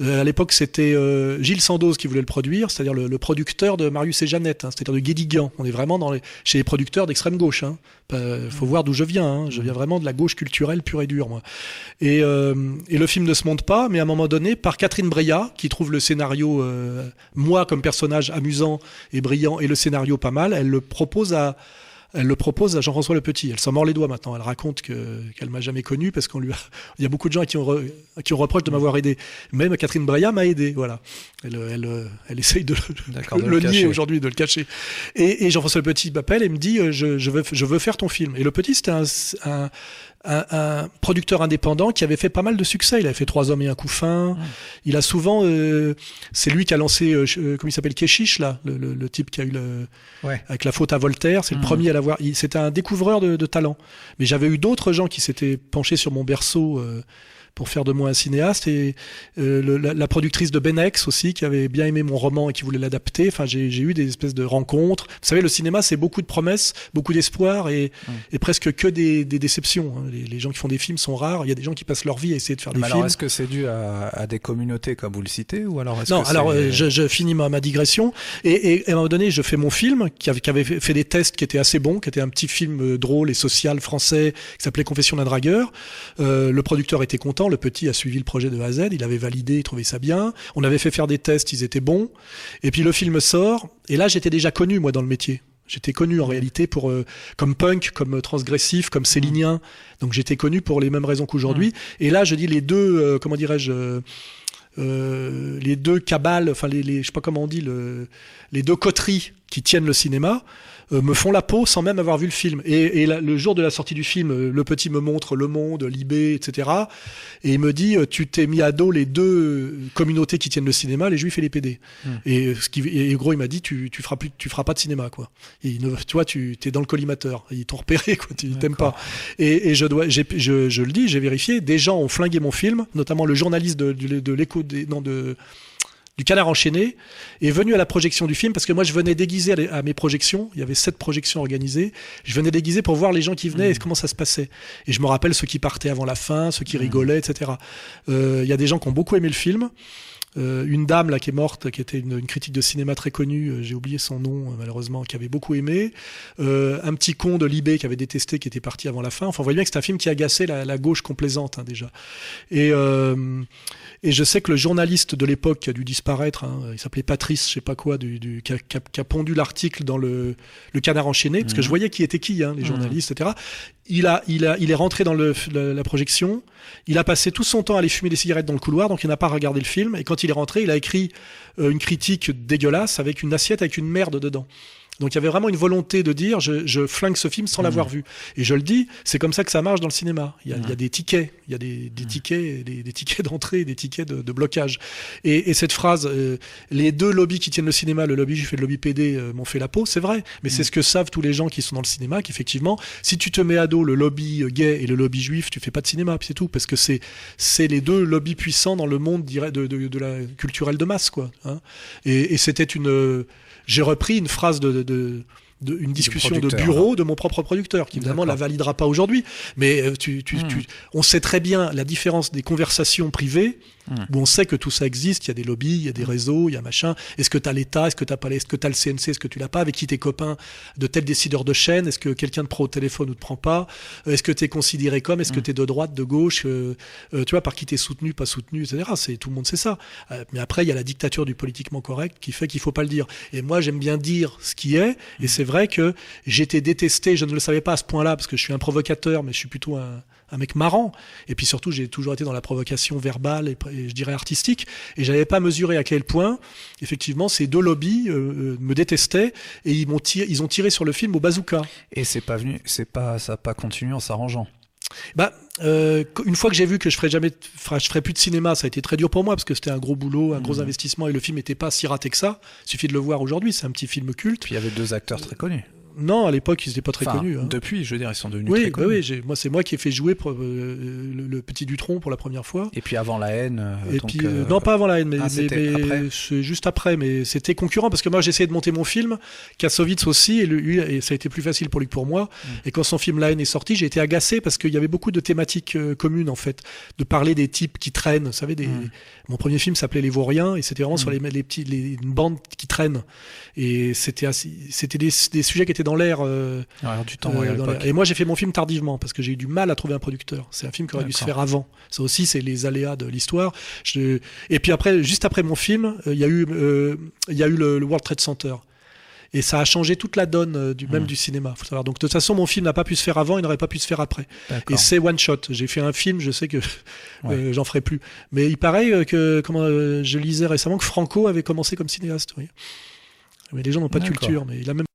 Euh, à l'époque, c'était euh, Gilles Sandoz qui voulait le produire, c'est-à-dire le, le producteur de Marius et Jeannette, hein, c'est-à-dire de Guédiguian. On est vraiment dans les, chez les producteurs d'extrême gauche. Hein. Pas- faut voir d'où je viens. Hein. Je viens vraiment de la gauche culturelle pure et dure, moi. Et, euh, et le film ne se monte pas, mais à un moment donné, par Catherine Breillat, qui trouve le scénario, euh, moi comme personnage amusant et brillant, et le scénario pas mal, elle le propose à elle le propose à Jean-François Le Petit. Elle s'en mord les doigts maintenant. Elle raconte que qu'elle m'a jamais connu parce qu'on lui a... [LAUGHS] il y a beaucoup de gens qui ont re- qui ont reproche de m'avoir aidé. Même Catherine Breillat m'a aidé. Voilà. Elle elle elle essaye de, de le, le nier aujourd'hui, de le cacher. Et, et Jean-François Le Petit m'appelle et me dit euh, je, je veux je veux faire ton film. Et Le Petit c'était un, un un, un producteur indépendant qui avait fait pas mal de succès. Il avait fait Trois hommes et un couffin. Il a souvent, euh, c'est lui qui a lancé, euh, euh, comment il s'appelle, Keshish là, le, le- le type qui a eu le, Ouais. avec la faute à Voltaire. C'est le Mhm. premier à l'avoir. C'était un découvreur de, de talent. Mais j'avais eu d'autres gens qui s'étaient penchés sur mon berceau. euh, pour faire de moi un cinéaste. Et euh, le- la, la productrice de Benex aussi qui avait bien aimé mon roman et qui voulait l'adapter. Enfin j'ai eu des espèces de rencontres. Vous savez le cinéma c'est beaucoup de promesses beaucoup d'espoir et, et presque que des, des déceptions hein. les, les gens qui font des films sont rares. Il y a des gens qui passent leur vie à essayer de faire des Mais alors films. est-ce que c'est dû à, à des communautés comme vous le citez ou alors non, que alors euh, je, je finis ma, ma digression. Et, et, et à un moment donné, je fais mon film qui avait, qui avait fait des tests qui étaient assez bons, qui était un petit film euh, drôle et social français qui s'appelait Confession d'un dragueur. Euh, le producteur était content, le petit a suivi le projet de A à Z, il avait validé, il trouvait ça bien. On avait fait faire des tests, ils étaient bons. Et puis le film sort, et là j'étais déjà connu moi dans le métier. J'étais connu en réalité pour euh, comme punk, comme euh, transgressif, comme célinien. Donc j'étais connu pour les mêmes raisons qu'aujourd'hui. Et là je dis les deux, euh, comment dirais-je, euh, les deux cabales, enfin les, les, je sais pas comment on dit, le, les deux coteries qui tiennent le cinéma me font la peau sans même avoir vu le film. Et, et la- le jour de la sortie du film, euh, le petit me montre Le Monde, Libé, etc. Et il me dit, euh, tu t'es mis à dos les deux euh, communautés qui tiennent le cinéma, les Juifs et les PD. Et euh, ce qui, et gros, il m'a dit, tu, tu feras plus, tu feras pas de cinéma, quoi. Et il ne, tu vois, tu es dans le collimateur. Ils t'ont repéré, quoi. Tu t'aimes pas. Et, et je dois, j'ai- je, je le dis, j'ai vérifié. Des gens ont flingué mon film, notamment le journaliste de, de, de l'écho, des, non de du Canard enchaîné est venu à la projection du film parce que moi je venais déguisé à, les- à mes projections. Il y avait sept projections organisées. Je venais déguisé pour voir les gens qui venaient et comment ça se passait. Et je me rappelle ceux qui partaient avant la fin, ceux qui rigolaient, etc. Euh, Il y a des gens qui ont beaucoup aimé le film. Euh, une dame là qui est morte, qui était une, une critique de cinéma très connue, euh, j'ai oublié son nom euh, malheureusement, qui avait beaucoup aimé. Un petit con de Libé qui avait détesté, qui était parti avant la fin. Enfin, vous voyez bien que c'est un film qui agaçait la, la gauche complaisante hein, déjà. Et et je sais que le journaliste de l'époque qui a dû disparaître, hein, il s'appelait Patrice, je sais pas quoi, du, du, qui, a, qui a- qui a pondu l'article dans le, le Canard enchaîné, parce que je voyais qui était qui, hein, les journalistes, etc. Il a, il a, il est rentré dans le, la, projection. Il a passé tout son temps à aller fumer des cigarettes dans le couloir, donc il n'a pas regardé le film. Et quand il est rentré, il a écrit euh, une critique dégueulasse avec une assiette avec une merde dedans. Donc il y avait vraiment une volonté de dire je, je flingue ce film sans l'avoir vu. Et je le dis, c'est comme ça que ça marche dans le cinéma. Il y a, il y a des tickets, il y a des, des tickets, des, des tickets d'entrée, des tickets de, de blocage. Et, et cette phrase, euh, les deux lobbies qui tiennent le cinéma, le lobby juif et le lobby PD, euh, m'ont fait la peau, c'est vrai. Mais c'est ce que savent tous les gens qui sont dans le cinéma, qu'effectivement, si tu te mets à dos le lobby euh, gay et le lobby juif, tu fais pas de cinéma, puis c'est tout, parce que c'est c'est les deux lobbies puissants dans le monde dirais, de, de, de la culturelle de masse, quoi. hein. Et, et c'était une, euh, j'ai repris une phrase de, de- une discussion de bureau de mon propre producteur, qui évidemment la validera pas aujourd'hui. Mais euh, tu, tu, tu- on sait très bien la différence des conversations privées, où on sait que tout ça existe, il y a des lobbies, il y a des réseaux, il y a machin. Est-ce que tu as l'État, est-ce que tu pas les- est-ce que tu le CNC, est-ce que tu l'as pas, avec qui t'es copain de tel décideur de chaîne, est-ce que quelqu'un te prend au téléphone ou te prend pas, Euh, est-ce que tu es considéré comme, est-ce que tu es de droite, de gauche, euh, euh, tu vois, par qui t'es soutenu, pas soutenu, etc. C'est, tout le monde sait ça. Mais après, il y a la dictature du politiquement correct qui fait qu'il faut pas le dire. Et moi, j'aime bien dire ce qui est, et c'est vrai que j'étais détesté, je ne le savais pas à ce point-là, parce que je suis un provocateur, mais je suis plutôt un, mec marrant. Et puis surtout, j'ai toujours été dans la provocation verbale et, je dirais artistique. Et j'avais pas mesuré à quel point, effectivement, ces deux lobbies euh, euh, me détestaient et ils m'ont ils ont tiré sur le film au bazooka. Et c'est pas venu, c'est pas, ça a pas continué en s'arrangeant. Bah, euh, une fois que j'ai vu que je ferais jamais, enfin, je ferais plus de cinéma, ça a été très dur pour moi parce que c'était un gros boulot, un gros investissement et le film n'était pas si raté que ça. Il suffit de le voir aujourd'hui, c'est un petit film culte. Puis il y avait deux acteurs très connus. Non, à l'époque, ils n'étaient pas très Enfin, connus. hein. Depuis, je veux dire, ils sont devenus Oui, très bah connus. oui, j'ai- moi c'est moi qui ai fait jouer pour, euh, le, le petit Dutron pour la première fois. Et puis avant la haine. euh, Et donc, puis euh, non pas avant la haine, mais, ah, mais- mais juste après, mais c'était concurrent parce que moi j'essayais de monter mon film, Kassovitz aussi, et, lui, et ça a été plus facile pour lui que pour moi. Mm. Et quand son film La haine est sorti, j'ai été agacé parce qu'il y avait beaucoup de thématiques communes en fait, de parler des types qui traînent. Vous savez, des... Mm. mon premier film s'appelait Les Vauriens et c'était vraiment sur les, les petits, les, une bande qui traîne. Et c'était assez- c'était des, des sujets qui étaient dans l'air. euh, alors, du temps, euh, ouais, à et moi, j'ai fait mon film tardivement parce que j'ai eu du mal à trouver un producteur. C'est un film qui aurait dû se faire avant. Ça aussi, c'est les aléas de l'histoire. Je... Et puis après, juste après mon film, euh, il y a eu, il y a eu le, le World Trade Center. Et ça a changé toute la donne du même Mhm. du cinéma. Faut savoir. Donc de toute façon, mon film n'a pas pu se faire avant, il n'aurait pas pu se faire après. Et c'est one shot. J'ai fait un film, je sais que Ouais. euh, j'en ferai plus. Mais il paraît que, comment, euh, je lisais récemment que Franco avait commencé comme cinéaste. Oui. Mais les gens n'ont pas de culture. Mais il a même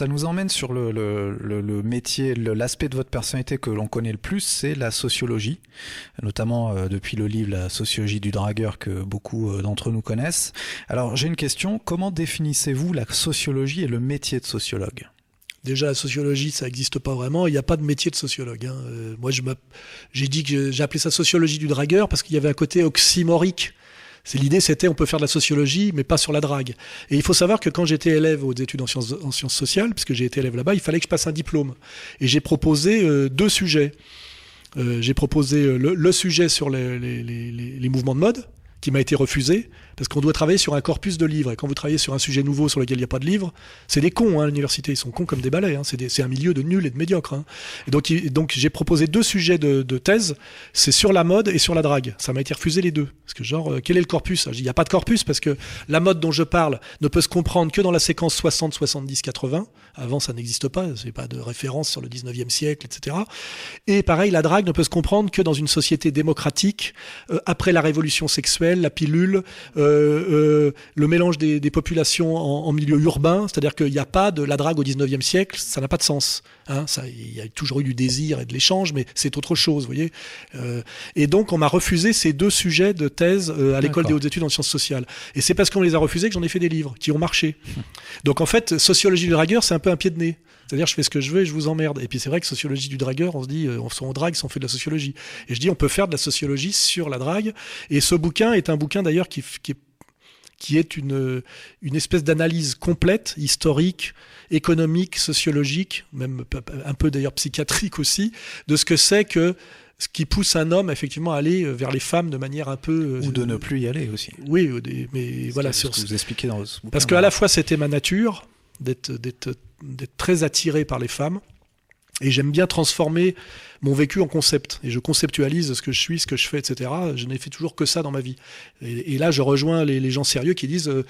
Ça nous emmène sur le, métier, l'aspect de votre personnalité que l'on connaît le plus, c'est la sociologie, notamment euh, depuis le livre La sociologie du dragueur que beaucoup euh, d'entre nous connaissent. Alors j'ai une question, comment définissez-vous la sociologie et le métier de sociologue? Déjà, la sociologie, ça n'existe pas vraiment. Il n'y a pas de métier de sociologue. hein. Euh, moi, j'ai dit que j'ai appelé ça sociologie du dragueur parce qu'il y avait un côté oxymorique. C'est l'idée, c'était on peut faire de la sociologie, mais pas sur la drague. Et il faut savoir que quand j'étais élève aux études en sciences, en sciences sociales, puisque j'ai été élève là-bas, il fallait que je passe un diplôme. Et j'ai proposé euh, deux sujets. Euh, j'ai proposé euh, le, sujet sur les mouvements de mode, qui m'a été refusé, parce qu'on doit travailler sur un corpus de livres. Et quand vous travaillez sur un sujet nouveau sur lequel il n'y a pas de livres, c'est des cons, hein, l'université. Ils sont cons comme des balais. Hein. C'est, un milieu de nuls et de médiocres. hein. Donc, j'ai proposé deux sujets de, thèse. C'est sur la mode et sur la drague. Ça m'a été refusé les deux. Parce que genre, euh, quel est le corpus? Dis, Il n'y a pas de corpus parce que la mode dont je parle ne peut se comprendre que dans la séquence 60, 70, 80. Avant, ça n'existe pas. C'est pas de référence sur le 19e siècle, etc. Et pareil, la drague ne peut se comprendre que dans une société démocratique, euh, après la révolution sexuelle, la pilule, euh, euh, le mélange des, populations en, en milieu urbain, c'est-à-dire qu'il n'y a pas de la drague au 19e siècle, ça n'a pas de sens. Hein, ça, il y a toujours eu du désir et de l'échange, mais c'est autre chose, vous voyez. Euh, et donc, on m'a refusé ces deux sujets de thèse euh, à l'école des hautes études en sciences sociales. Et c'est parce qu'on les a refusés que j'en ai fait des livres qui ont marché. [LAUGHS] Donc, en fait, sociologie du dragueur, c'est un peu un pied de nez. C'est-à-dire, je fais ce que je veux et je vous emmerde. Et puis, c'est vrai que sociologie du dragueur, on se dit, euh, on on drague si on fait de la sociologie. Et je dis, on peut faire de la sociologie sur la drague. Et ce bouquin est un bouquin d'ailleurs qui, est qui est une, une espèce d'analyse complète, historique, économique, sociologique, même un peu d'ailleurs psychiatrique aussi, de ce que c'est que ce qui pousse un homme effectivement à aller euh, vers les femmes de manière un peu... euh, Ou de ne plus y aller aussi. Oui, mais voilà, C'est sur ce que vous expliquez dans ce bouquin. parce qu'à la fois, c'était ma nature d'être, d'être, d'être très attiré par les femmes. Et j'aime bien transformer mon vécu en concept. Et je conceptualise ce que je suis, ce que je fais, etc. Je n'ai fait toujours que ça dans ma vie. Et, et là, je rejoins les, les gens sérieux qui disent euh,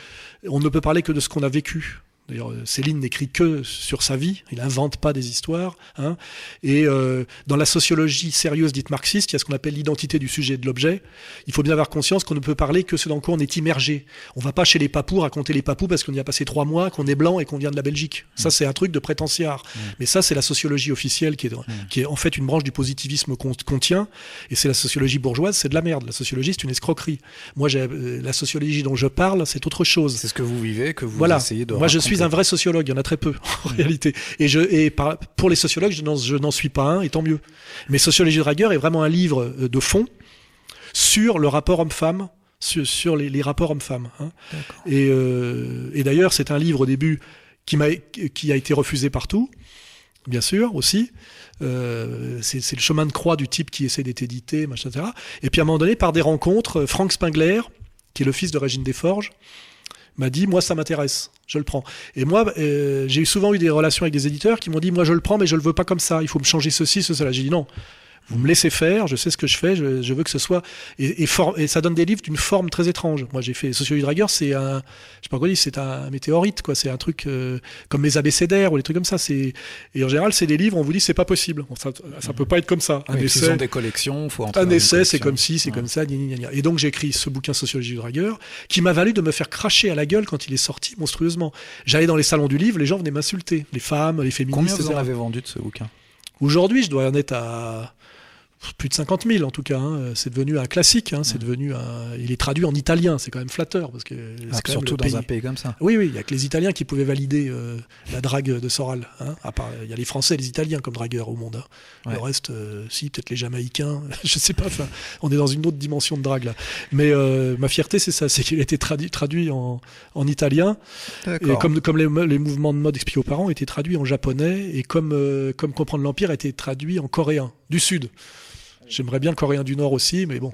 on ne peut parler que de ce qu'on a vécu. D'ailleurs, euh, Céline n'écrit que sur sa vie, il n'invente pas des histoires. Hein. Et euh, dans la sociologie sérieuse dite marxiste, il y a ce qu'on appelle l'identité du sujet et de l'objet. Il faut bien avoir conscience qu'on ne peut parler que ce dans quoi on est immergé. On va pas chez les papous raconter les papous parce qu'on y a passé trois mois, qu'on est blanc et qu'on vient de la Belgique. Ça, c'est un truc de prétentiard. Mais ça, c'est la sociologie officielle qui est, qui est en fait une branche du positivisme qu'on qu'on tient. Et c'est la sociologie bourgeoise, c'est de la merde. La sociologie, c'est une escroquerie. Moi, j'ai, euh, la sociologie dont je parle, c'est autre chose. C'est ce que vous vivez, que vous Voilà. essayez de Moi, je. Suis un vrai sociologue. Il y en a très peu, [LAUGHS] en réalité. Et, je, et par- pour les sociologues, je n'en, suis pas un, et tant mieux. Mais Sociologie de Dragueur est vraiment un livre euh, de fond sur le rapport homme-femme, sur, sur les, les rapports homme-femme. hein. Et, euh, et d'ailleurs, c'est un livre au début qui, a été refusé partout, bien sûr, aussi. Euh, c'est, le chemin de croix du type qui essaie d'être édité, machin, etc. Et puis à un moment donné, par des rencontres, Franck Spingler, qui est le fils de Régine Desforges, m'a dit moi ça m'intéresse, je le prends. Et moi euh, j'ai souvent eu des relations avec des éditeurs qui m'ont dit moi je le prends mais je le veux pas comme ça, il faut me changer ceci, ce, cela. J'ai dit non. Vous me laissez faire, je sais ce que je fais, je, je veux que ce soit et, et, for- et ça donne des livres d'une forme très étrange. Moi j'ai fait Sociologie Dragueur, c'est un, je sais pas quoi dire, c'est un météorite quoi, c'est un truc euh, comme les abécédaires ou les trucs comme ça. C'est et en général c'est des livres, on vous dit c'est pas possible, ça, ça peut pas être comme ça. Un Oui, essai, ils ont des collections, faut entrer un essai, c'est comme ci, c'est Ouais. comme ça, gna, gna, gna. Et donc j'ai écrit ce bouquin Sociologie du dragueur, qui m'a valu de me faire cracher à la gueule quand il est sorti monstrueusement. J'allais dans les salons du livre, les gens venaient m'insulter, les femmes, les féministes, Combien vous en avez vendu de ce bouquin? Aujourd'hui, je dois en être à plus de 50 000 en tout cas. Hein. C'est devenu un classique. Hein. C'est devenu un... Il est traduit en italien. C'est quand même flatteur parce que ah, quand surtout même dans un pays- comme ça. Oui, oui. Il y a que les Italiens qui pouvaient valider euh, la drague de Soral. Hein. À part, il y a les Français et les Italiens comme dragueurs au monde. Le reste, euh, si peut-être les Jamaïcains. [LAUGHS] je sais pas. On est dans une autre dimension de drague là. Mais euh, ma fierté, c'est ça, c'est qu'il a été traduit, traduit en, en italien. Et comme, comme les, les mouvements de mode expliqués aux parents étaient traduits en japonais, et comme, comme Comprendre l'Empire a été traduit en coréen, du Sud. J'aimerais bien le coréen du Nord aussi, mais bon.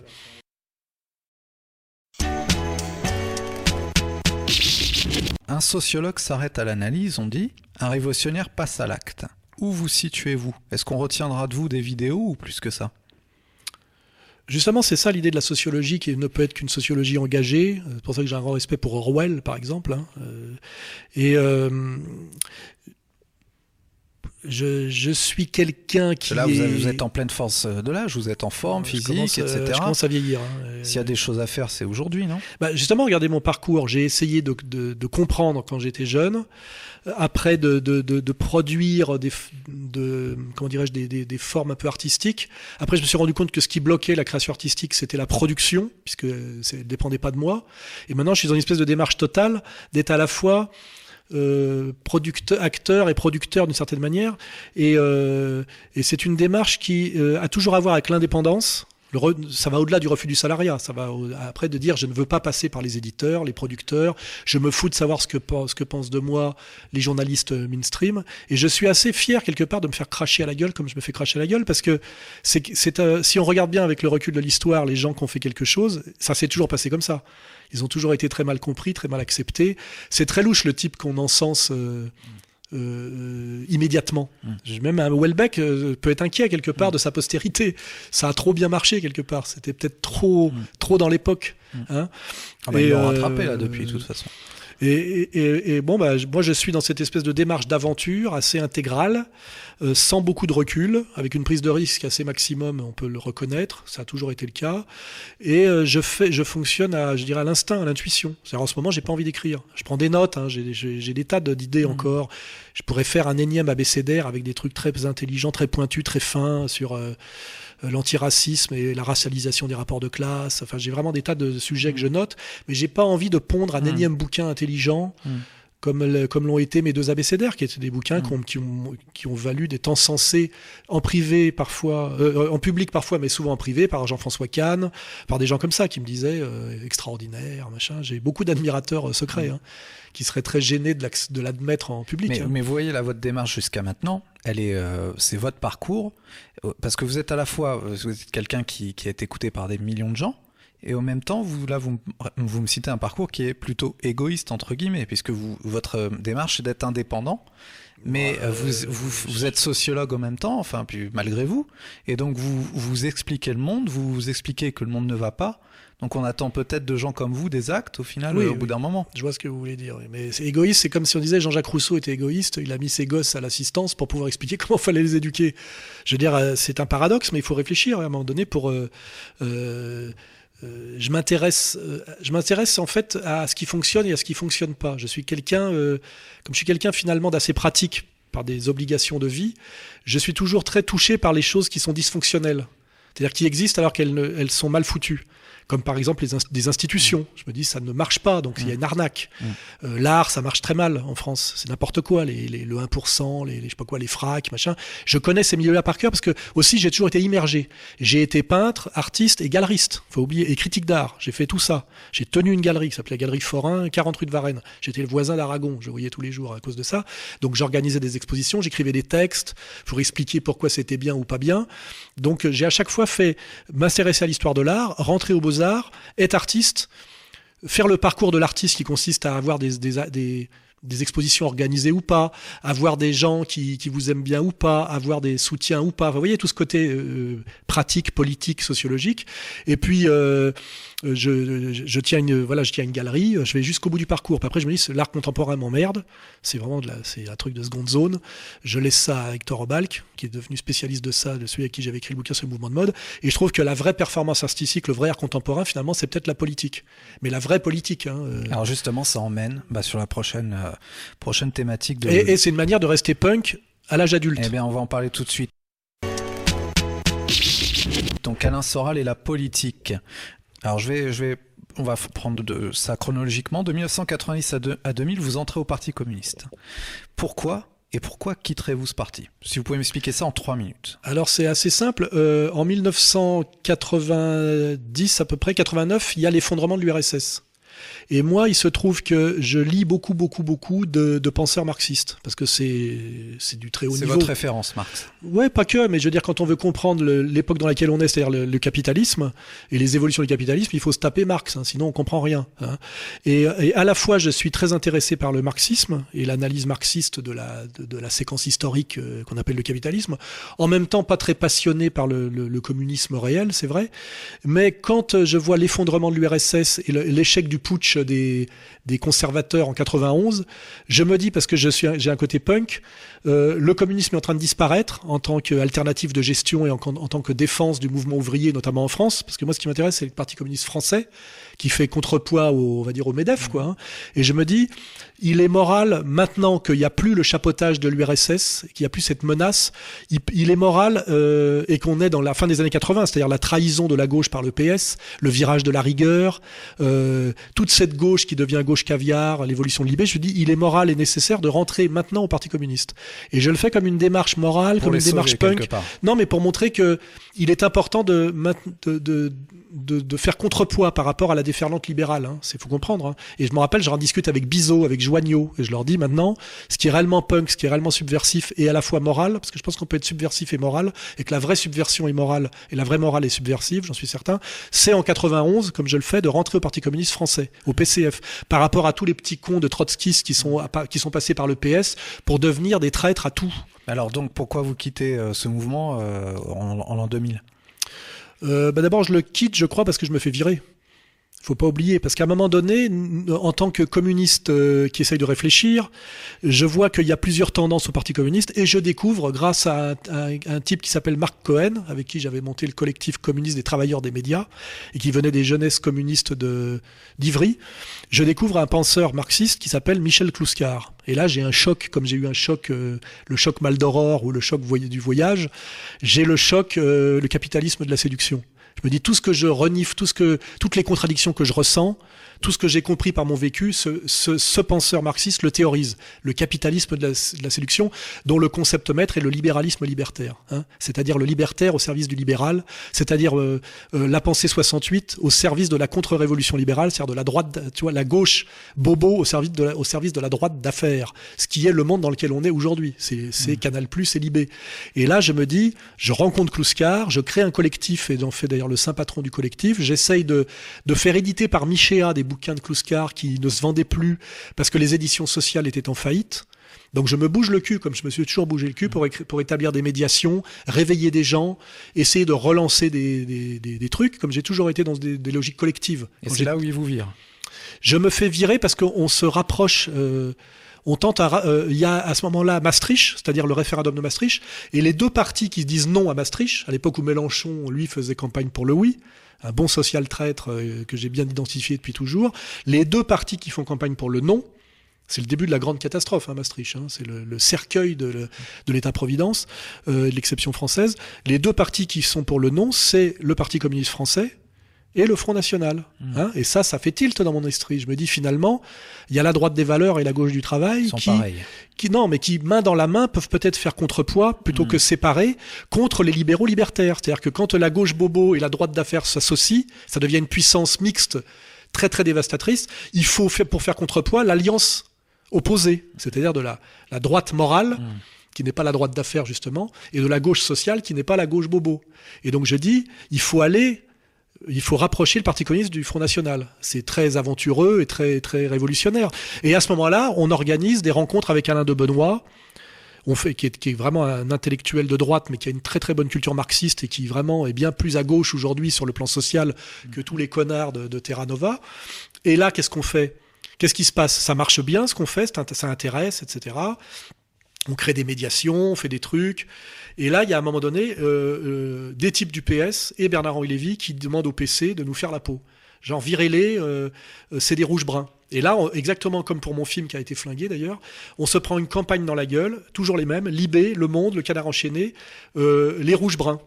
Un sociologue s'arrête à l'analyse, on dit. Un révolutionnaire passe à l'acte. Où vous situez-vous? Est-ce qu'on retiendra de vous des vidéos ou plus que ça? Justement, c'est ça l'idée de la sociologie qui ne peut être qu'une sociologie engagée. Euh, C'est pour ça que j'ai un grand respect pour Orwell, par exemple. hein. Euh, Et euh, je, je suis quelqu'un qui Là, vous, est... vous êtes en pleine force de l'âge, vous êtes en forme Je physique, commence, euh, etc. Je commence à vieillir. hein. Euh, S'il y a des choses à faire, c'est aujourd'hui, non? Bah, justement, regardez mon parcours. J'ai essayé de, de- de comprendre quand j'étais jeune, euh, après de, de- produire des, comment dirais-je, des, des- des formes un peu artistiques. Après, je me suis rendu compte que ce qui bloquait la création artistique, c'était la production, puisque ça ne dépendait pas de moi. Et maintenant, je suis dans une espèce de démarche totale d'être à la fois euh, producteur, acteur et producteur d'une certaine manière. Et, euh, et c'est une démarche qui euh, a toujours à voir avec l'indépendance. Ça va au-delà du refus du salariat. Ça va au- après de dire je ne veux pas passer par les éditeurs, les producteurs. Je me fous de savoir ce que, pensent de moi les journalistes euh, mainstream. Et je suis assez fier quelque part de me faire cracher à la gueule comme je me fais cracher à la gueule parce que c'est euh, si on regarde bien avec le recul de l'histoire, les gens qui ont fait quelque chose, ça s'est toujours passé comme ça. Ils ont toujours été très mal compris, très mal acceptés. C'est très louche le type qu'on encense euh, euh, immédiatement. Je- Même un Welbeck euh, peut être inquiet quelque part de sa postérité. Ça a trop bien marché quelque part. C'était peut-être trop, trop dans l'époque. Hein ah bah, Ils l'ont euh, rattrapé là depuis, de toute façon. Et, et- et- bon, bah, moi, je suis dans cette espèce de démarche d'aventure assez intégrale, euh, sans beaucoup de recul, avec une prise de risque assez maximum, on peut le reconnaître, ça a toujours été le cas. Et euh, je fais, je fonctionne à, je dirais, à l'instinct, à l'intuition. C'est-à-dire, en ce moment, j'ai pas envie d'écrire. Je prends des notes, hein, j'ai, j'ai- j'ai des tas d'idées encore. Je pourrais faire un énième abécédaire avec des trucs très intelligents, très pointus, très fins sur. euh, l'antiracisme et la racialisation des rapports de classe. Enfin, j'ai vraiment des tas de sujets que je note, mais j'ai pas envie de pondre un Mm. énième bouquin intelligent. Mm. Comme, comme l'ont été mes deux abécédaires, qui étaient des bouquins qui, ont, qui, ont, qui ont valu des temps sensés en privé parfois, euh, en public parfois, mais souvent en privé, par Jean-François Kahn, par des gens comme ça qui me disaient euh, extraordinaire, machin. J'ai beaucoup d'admirateurs euh, secrets hein, qui seraient très gênés de l'admettre en public. Mais, hein. mais vous voyez là votre démarche jusqu'à maintenant, elle est, euh, c'est votre parcours, euh, parce que vous êtes à la fois, euh, vous êtes quelqu'un qui, qui est écouté par des millions de gens, et en même temps, vous là, vous, me- vous me citez un parcours qui est plutôt égoïste entre guillemets, puisque vous, votre euh, démarche c'est d'être indépendant. Mais euh, vous, vous, vous êtes sociologue en même temps, enfin, puis malgré vous, et donc vous vous expliquez le monde, vous vous expliquez que le monde ne va pas. Donc on attend peut-être de gens comme vous des actes au final Oui, euh, au oui. bout d'un moment. Je vois ce que vous voulez dire. Mais c'est égoïste, c'est comme si on disait Jean-Jacques Rousseau était égoïste, il a mis ses gosses à l'assistance pour pouvoir expliquer [LAUGHS] comment fallait les éduquer. Je veux dire, euh, c'est un paradoxe, mais il faut réfléchir à un moment donné pour. euh, je m'intéresse, je m'intéresse en fait à ce qui fonctionne et à ce qui fonctionne pas. Je suis quelqu'un, comme je suis quelqu'un finalement d'assez pratique par des obligations de vie, je suis toujours très touché par les choses qui sont dysfonctionnelles, c'est-à-dire qui existent alors qu'elles elles sont mal foutues. Comme par exemple les des institutions. Je me dis, ça ne marche pas, donc il y a une arnaque. Euh, L'art, ça marche très mal en France. C'est n'importe quoi, les, les- le 1%, les, les- je sais pas quoi, les fracs, machin. Je connais ces milieux-là par cœur parce que aussi j'ai toujours été immergé. J'ai été peintre, artiste et galeriste. Faut oublier et critique d'art. J'ai fait tout ça. J'ai tenu une galerie qui s'appelait la Galerie Forain, 40 rue de Varennes. J'étais le voisin d'Aragon. Je voyais tous les jours à cause de ça. Donc j'organisais des expositions, j'écrivais des textes pour expliquer pourquoi c'était bien ou pas bien. Donc j'ai à chaque fois fait m'intéresser à l'histoire de l'art, rentrer aux beaux-arts, être artiste, faire le parcours de l'artiste qui consiste à avoir des, des, des, expositions organisées ou pas, avoir des gens qui, qui vous aiment bien ou pas, avoir des soutiens ou pas. Vous voyez tout ce côté euh, pratique, politique, sociologique. Et puis euh, je, je, je tiens une voilà, je tiens une galerie. Je vais jusqu'au bout du parcours. Puis après je me dis l'art contemporain m'emmerde. C'est vraiment de la, c'est un truc de seconde zone. Je laisse ça à Hector Obalk, qui est devenu spécialiste de ça, de celui avec qui j'avais écrit le bouquin sur le mouvement de mode. Et je trouve que la vraie performance artistique, le vrai art contemporain, finalement, c'est peut-être la politique. Mais la vraie politique. Hein, euh, Alors justement, ça emmène bah, sur la prochaine, euh, prochaine thématique de... Et, et c'est une manière de rester punk à l'âge adulte. Eh bien, on va en parler tout de suite. Donc Alain Soral et la politique. Alors on va prendre ça chronologiquement. De 1990 à, à 2000, vous entrez au Parti communiste. Pourquoi et pourquoi quitterez-vous ce parti? Si vous pouvez m'expliquer ça en trois minutes. Alors c'est assez simple. Euh, en 1990 à peu près, 89, il y a l'effondrement de l'URSS. Et moi, il se trouve que je lis beaucoup, beaucoup, beaucoup de, de penseurs marxistes, parce que c'est du très haut niveau. C'est votre référence, Marx. Ouais, pas que, mais je veux dire, quand on veut comprendre l'époque dans laquelle on est, c'est-à-dire le, le, capitalisme et les évolutions du capitalisme, il faut se taper Marx, hein, sinon on comprend rien. Hein. Et, et, à la fois, je suis très intéressé par le marxisme et l'analyse marxiste de la, de, de, la séquence historique euh, qu'on appelle le capitalisme. En même temps, pas très passionné par le, le, le communisme réel, c'est vrai. Mais quand je vois l'effondrement de l'URSS et l'échec du putsch des, des conservateurs en 91, je me dis, parce que je suis, j'ai un côté punk, euh, le communisme est en train de disparaître en tant qu'alternative de gestion et en, en, tant que défense du mouvement ouvrier, notamment en France, parce que moi, ce qui m'intéresse, c'est le Parti communiste français, qui fait contrepoids au, on va dire, au MEDEF, quoi. Hein. Et je me dis, il est moral, maintenant qu'il n'y a plus le chapeautage de l'URSS, qu'il n'y a plus cette menace, il, il est moral, euh, et qu'on est dans la fin des années 80, c'est-à-dire la trahison de la gauche par le PS, le virage de la rigueur, euh, toute cette gauche qui devient gauche caviar, l'évolution de l'IB, je dis, il est moral et nécessaire de rentrer maintenant au Parti communiste. Et je le fais comme une démarche morale, pour comme une démarche punk. Non, mais pour montrer que il est important de, de, de, de, de faire contrepoids par rapport à la déferlante libérale. Hein. C'est faut comprendre. Hein. Et je me rappelle, je en discute avec Bizot, avec Joignot, et je leur dis maintenant, ce qui est réellement punk, ce qui est réellement subversif et à la fois moral, parce que je pense qu'on peut être subversif et moral, et que la vraie subversion est morale et la vraie morale est subversive, j'en suis certain. C'est en 91, comme je le fais, de rentrer au Parti communiste français, au PCF, par rapport à tous les petits cons de trotskistes qui sont qui sont passés par le PS pour devenir des traîtres à tout. Alors donc pourquoi vous quittez euh, ce mouvement euh, en, en l'an 2000 euh, bah D'abord je le quitte je crois parce que je me fais virer. Faut pas oublier, parce qu'à un moment donné, en tant que communiste euh, qui essaye de réfléchir, je vois qu'il y a plusieurs tendances au Parti communiste et je découvre, grâce à un, type qui s'appelle Marc Cohen, avec qui j'avais monté le collectif communiste des travailleurs des médias et qui venait des jeunesses communistes de d'Ivry, je découvre un penseur marxiste qui s'appelle Michel Clouscar. Et là, j'ai un choc, comme j'ai eu un choc, euh, le choc Maldoror ou le choc du voyage, j'ai le choc, euh, le capitalisme de la séduction. Je me dis tout ce que je renifle, tout ce que, toutes les contradictions que je ressens, tout ce que j'ai compris par mon vécu, ce, ce, ce, penseur marxiste le théorise. Le capitalisme de la, de la, séduction, dont le concept maître est le libéralisme libertaire. Hein, c'est-à-dire le libertaire au service du libéral, c'est-à-dire euh, euh, la pensée 68 au service de la contre-révolution libérale, c'est-à-dire de la droite, tu vois, la gauche bobo au service de la, au service de la droite d'affaires, ce qui est le monde dans lequel on est aujourd'hui. C'est mmh. Canal Plus et Libé. Et là, je me dis, je rencontre Clouscar, je crée un collectif et j'en fais d'ailleurs le saint patron du collectif. J'essaye de, de faire éditer par Michéa des bouquins de Clouscar qui ne se vendaient plus parce que les éditions sociales étaient en faillite. Donc je me bouge le cul, comme je me suis toujours bougé le cul, pour, pour établir des médiations, réveiller des gens, essayer de relancer des, des, des, des trucs, comme j'ai toujours été dans des, des logiques collectives. Et c'est là où il vous vire Je me fais virer parce qu'on se rapproche... Euh, on tente à, euh, il y a à ce moment-là Maastricht, c'est-à-dire le référendum de Maastricht, et les deux partis qui se disent non à Maastricht, à l'époque où Mélenchon, lui, faisait campagne pour le oui, un bon social traître euh, que j'ai bien identifié depuis toujours, les deux partis qui font campagne pour le non, c'est le début de la grande catastrophe, hein, Maastricht. Hein, c'est le, cercueil de l'État-providence, euh, de l'exception française. Les deux partis qui sont pour le non, c'est le Parti communiste français, et le Front National. Mmh. Hein, et ça, ça fait tilt dans mon esprit. Je me dis finalement, il y a la droite des valeurs et la gauche du travail qui, non, mais qui main dans la main peuvent peut-être faire contrepoids plutôt mmh. que séparer contre les libéraux libertaires. C'est-à-dire que quand la gauche bobo et la droite d'affaires s'associent, ça devient une puissance mixte très très dévastatrice. Il faut faire, pour faire contrepoids l'alliance opposée, c'est-à-dire de la, la droite morale. Mmh qui n'est pas la droite d'affaires justement, et de la gauche sociale qui n'est pas la gauche bobo. Et donc je dis, il faut aller il faut rapprocher le Parti communiste du Front National. C'est très aventureux et très, très révolutionnaire. Et à ce moment-là, on organise des rencontres avec Alain de Benoît, on fait, qui, est, vraiment un intellectuel de droite, mais qui a une très très bonne culture marxiste et qui vraiment est bien plus à gauche aujourd'hui sur le plan social que tous les connards de, de Terra Nova. Et là, qu'est-ce qu'on fait? Qu'est-ce qui se passe? Ça marche bien ce qu'on fait, ça intéresse, etc. On crée des médiations, on fait des trucs. Et là, il y a à un moment donné euh, euh, des types du PS et Bernard-Henri Lévy qui demandent au PC de nous faire la peau. Genre, virez-les, euh, c'est des rouges bruns. Et là, exactement comme pour mon film qui a été flingué d'ailleurs, on se prend une campagne dans la gueule, toujours les mêmes, Libé, Le Monde, Le Canard Enchaîné, les rouges bruns.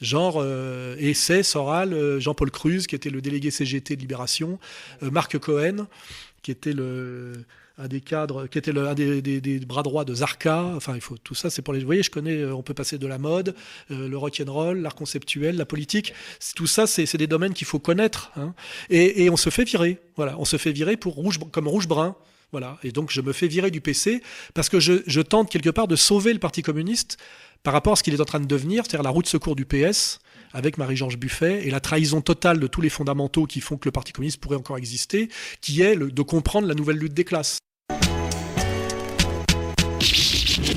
Genre, euh, c'est Soral, Jean-Paul Cruz, qui était le délégué CGT de Libération, Marc Cohen, qui était le, un des cadres, qui était le, un des, des- des bras droits de Zarka. Enfin, il faut tout ça, c'est pour les. Vous voyez, je connais. euh, On peut passer de la mode, euh, le rock and roll, l'art conceptuel, la politique. Tout ça, c'est des domaines qu'il faut connaître. hein. Et, et on se fait virer. Voilà, on se fait virer pour rouge, comme rouge brun. Voilà. Et donc, je me fais virer du PC parce que je, je tente quelque part de sauver le Parti communiste par rapport à ce qu'il est en train de devenir, c'est-à-dire la roue de secours du PS avec Marie-Georges Buffet et la trahison totale de tous les fondamentaux qui font que le Parti communiste pourrait encore exister, qui est le- de comprendre la nouvelle lutte des classes.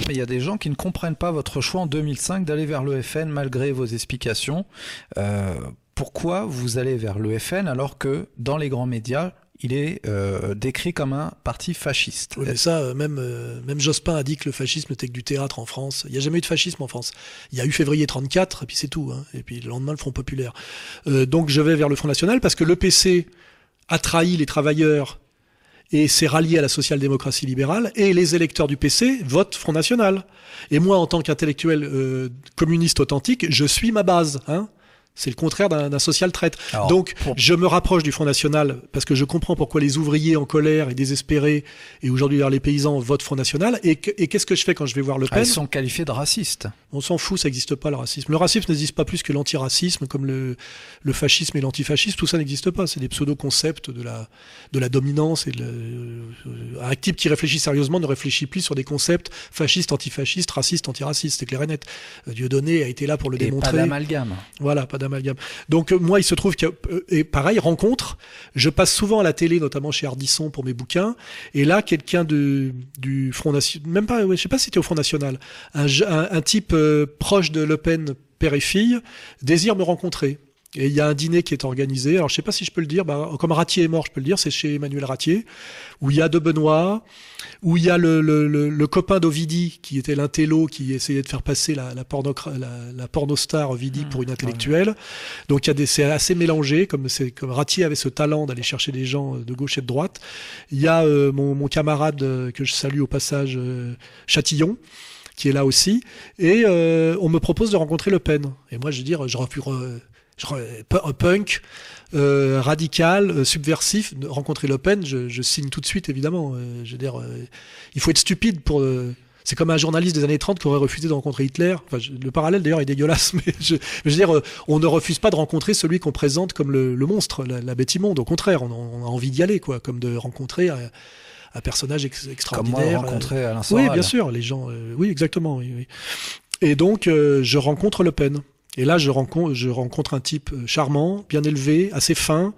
Il y a des gens qui ne comprennent pas votre choix en 2005 d'aller vers le FN malgré vos explications. Euh, pourquoi vous allez vers le FN alors que dans les grands médias, il est euh, décrit comme un parti fasciste? Oui, mais ça, euh, même, euh, même Jospin a dit que le fascisme n'était que du théâtre en France. Il n'y a jamais eu de fascisme en France. Il y a eu février 34, et puis c'est tout. hein. Et puis le lendemain, le Front populaire. Euh, donc je vais vers le Front national parce que l'EPC a trahi les travailleurs et s'est rallié à la social-démocratie libérale, et les électeurs du PC votent Front National. Et moi, en tant qu'intellectuel euh, communiste authentique, je suis ma base. Hein c'est le contraire d'un social traite. Alors, Donc, pour- je me rapproche du Front National parce que je comprends pourquoi les ouvriers en colère et désespérés, et aujourd'hui les paysans votent Front National. Et qu'est-ce que je fais quand je vais voir Le Ah, Pen Ils sont qualifiés de racistes. On s'en fout, ça n'existe pas le racisme. Le racisme n'existe pas plus que l'antiracisme, comme le, le fascisme et l'antifascisme. Tout ça n'existe pas. C'est des pseudo-concepts de la, de la dominance. Et de la- un type qui réfléchit sérieusement ne réfléchit plus sur des concepts fascistes, antifascistes, racistes, antiracistes. C'est clair et net. Euh, Dieudonné a été là pour le Et pas démontrer. d'amalgame. Voilà, pas d'amalgame. Donc euh, moi, il se trouve que euh, et pareil, rencontre. Je passe souvent à la télé, notamment chez Ardisson pour mes bouquins. Et là, quelqu'un de du Front National, même pas, ouais, je sais pas si c'était au Front National, un, je- un, un type euh, proche de Le Pen, père et fille, désire me rencontrer. Et il y a un dîner qui est organisé. Alors je sais pas si je peux le dire. Bah, comme Ratier est mort, je peux le dire. C'est chez Emmanuel Ratier, où il y a De Benoît, où il y a le, le, le, le copain d'Ovidi, qui était l'intello, qui essayait de faire passer la, la, porno, la, la pornostar Ovidi pour une intellectuelle. Donc il y a des, c'est assez mélangé, comme c'est comme Ratier avait ce talent d'aller chercher des gens de gauche et de droite. Il y a euh, mon, mon camarade euh, que je salue au passage, euh, Chatillon qui est là aussi, et euh, on me propose de rencontrer Le Pen. Et moi, je veux dire, je refuse, euh, punk, euh, radical, euh, subversif, rencontrer Le Pen, je, signe tout de suite, évidemment. Je veux dire, il faut être stupide pour. c'est comme un journaliste des années 30 qui aurait refusé de rencontrer Hitler. Le parallèle d'ailleurs est dégueulasse, [LAUGHS] mais je, veux dire, on ne refuse pas de rencontrer celui qu'on présente comme le, le monstre, la, la bête immonde. Au contraire, on, on a envie d'y aller, quoi, comme de rencontrer un, personnage ex- Comme moi, extraordinaire. euh, Alain oui, Soral. bien sûr, les gens. euh, oui, exactement. oui, oui. Et donc, euh, je rencontre Le Pen. Et là, je rencontre, je rencontre un type euh, charmant, bien élevé, assez fin,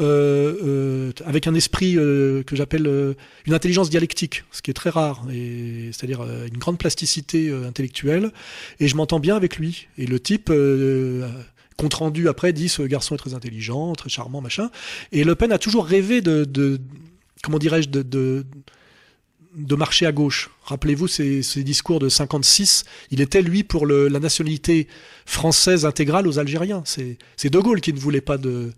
euh, euh, avec un esprit euh, que j'appelle euh, une intelligence dialectique, ce qui est très rare, et c'est-à-dire euh, une grande plasticité euh, intellectuelle. Et je m'entends bien avec lui. Et le type. euh, compte rendu après dit ce garçon est très intelligent, très charmant, machin. Et Le Pen a toujours rêvé de, de comment dirais-je, de, marcher à gauche. Rappelez-vous ces, discours de 56. Il était, lui, pour la nationalité française intégrale aux Algériens. C'est De Gaulle qui ne voulait pas de,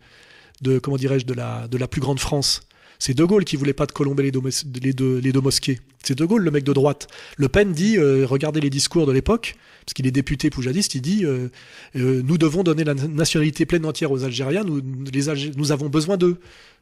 comment dirais-je, de la, plus grande France. C'est De Gaulle qui voulait pas de colomber les deux, mosquées. C'est De Gaulle, le mec de droite. Le Pen dit, euh, regardez les discours de l'époque, parce qu'il est député poujadiste, il dit, euh, euh, nous devons donner la nationalité pleine entière aux Algériens, nous, nous avons besoin d'eux.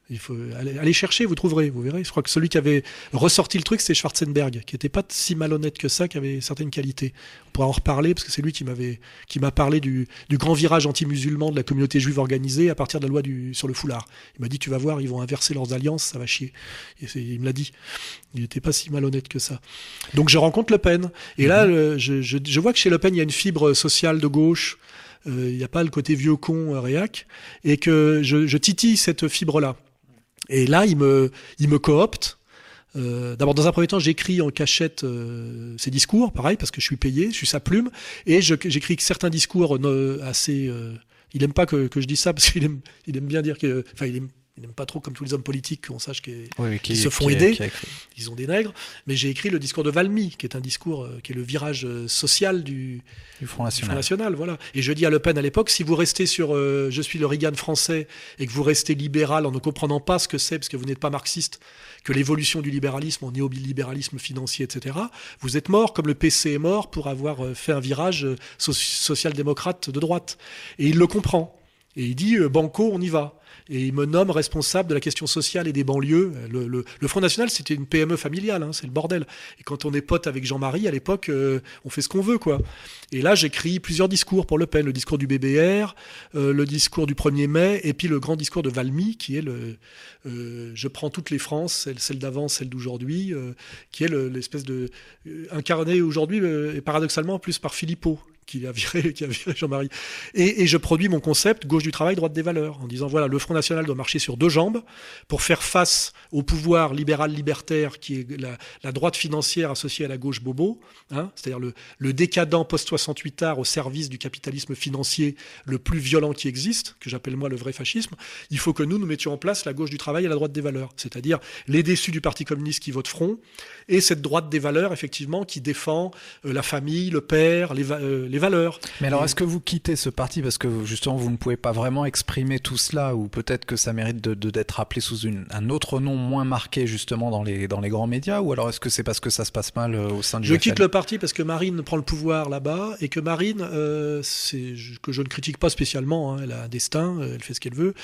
Il faut aller, aller chercher, vous trouverez, vous verrez. Je crois que celui qui avait ressorti le truc, c'est Schwarzenberg, qui était pas si malhonnête que ça, qui avait certaines qualités. On pourra en reparler parce que c'est lui qui m'avait, qui m'a parlé du, du grand virage anti-musulman de la communauté juive organisée à partir de la loi du, sur le foulard. Il m'a dit, tu vas voir, ils vont inverser leurs alliances, ça va chier. Et c'est- il me l'a dit. Il n'était pas si malhonnête que ça. Donc je rencontre Le Pen. Et là, le- je, je, je vois que chez Le Pen, il y a une fibre sociale de gauche. Euh, Il n'y a pas le côté vieux con euh, réac. Et que je, je titille cette fibre-là. Et là, il me, il me coopte. Euh, D'abord, dans un premier temps, j'écris en cachette euh, ses discours, pareil, parce que je suis payé, je suis sa plume, et j'écris certains discours euh, assez. euh, il aime pas que, que je dise ça parce qu'il aime, bien dire que, Il n'aime pas trop, comme tous les hommes politiques, qu'on sache qu'ils Oui, se font qui- aider. qui a écrit. ils ont des nègres. Mais j'ai écrit le discours de Valmy, qui est un discours euh, qui est le virage euh, social du, du Front du Front National. Voilà. Et je dis à Le Pen à l'époque, si vous restez sur euh, je suis le Reagan français et que vous restez libéral en ne comprenant pas ce que c'est, parce que vous n'êtes pas marxiste, que l'évolution du libéralisme en néolibéralisme financier, etc., vous êtes mort comme le PC est mort pour avoir euh, fait un virage so- social-démocrate de droite. Et il le comprend. Et il dit Banco, on y va. Et il me nomme responsable de la question sociale et des banlieues. Le, le- le Front National, c'était une PME familiale, hein, c'est le bordel. Et quand on est pote avec Jean-Marie, à l'époque, euh, on fait ce qu'on veut, quoi. Et là, j'écris plusieurs discours pour Le Pen. Le discours du BBR, euh, le discours du 1er mai, et puis le grand discours de Valmy, qui est le euh, Je prends toutes les France, celle, d'avant, celle d'aujourd'hui, qui est le- l'espèce de. euh, incarné aujourd'hui, et paradoxalement, plus par Philippot qui a viré, [LAUGHS] viré Jean-Marie. Et, je produis mon concept gauche du travail, droite des valeurs, en disant voilà, le Front National doit marcher sur deux jambes pour faire face au pouvoir libéral libertaire qui est la, droite financière associée à la gauche bobo, hein, c'est-à-dire le, décadent post-68 art au service du capitalisme financier le plus violent qui existe, que j'appelle moi le vrai fascisme. Il faut que nous, nous mettions en place la gauche du travail et la droite des valeurs, c'est-à-dire les déçus du Parti communiste qui votent Front et cette droite des valeurs, effectivement, qui défend euh, la famille, le père, les, euh, les valeurs. Mais alors, Et- est-ce que vous quittez ce parti parce que justement vous ne pouvez pas vraiment exprimer tout cela, ou peut-être que ça mérite de de- d'être appelé sous une, un autre nom moins marqué justement dans les dans les grands médias, ou alors est-ce que c'est parce que ça se passe mal euh, au sein du Je FN? quitte le parti parce que Marine prend le pouvoir là-bas et que Marine, euh, c'est que je ne critique pas spécialement, hein, elle a un destin, euh, elle fait ce qu'elle veut.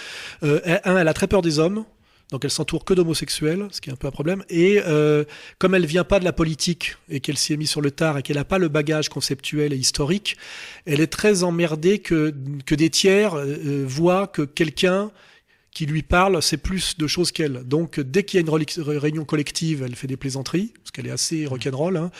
Euh, elle, un, elle a très peur des hommes. Donc elle s'entoure que d'homosexuels, ce qui est un peu un problème. Et euh, comme elle vient pas de la politique et qu'elle s'y est mise sur le tard et qu'elle n'a pas le bagage conceptuel et historique, elle est très emmerdée que, que des tiers euh, euh, voient que quelqu'un qui lui parle, c'est plus de choses qu'elle. Donc, dès qu'il y a une réunion collective, elle fait des plaisanteries, parce qu'elle est assez rock'n'roll. Hein,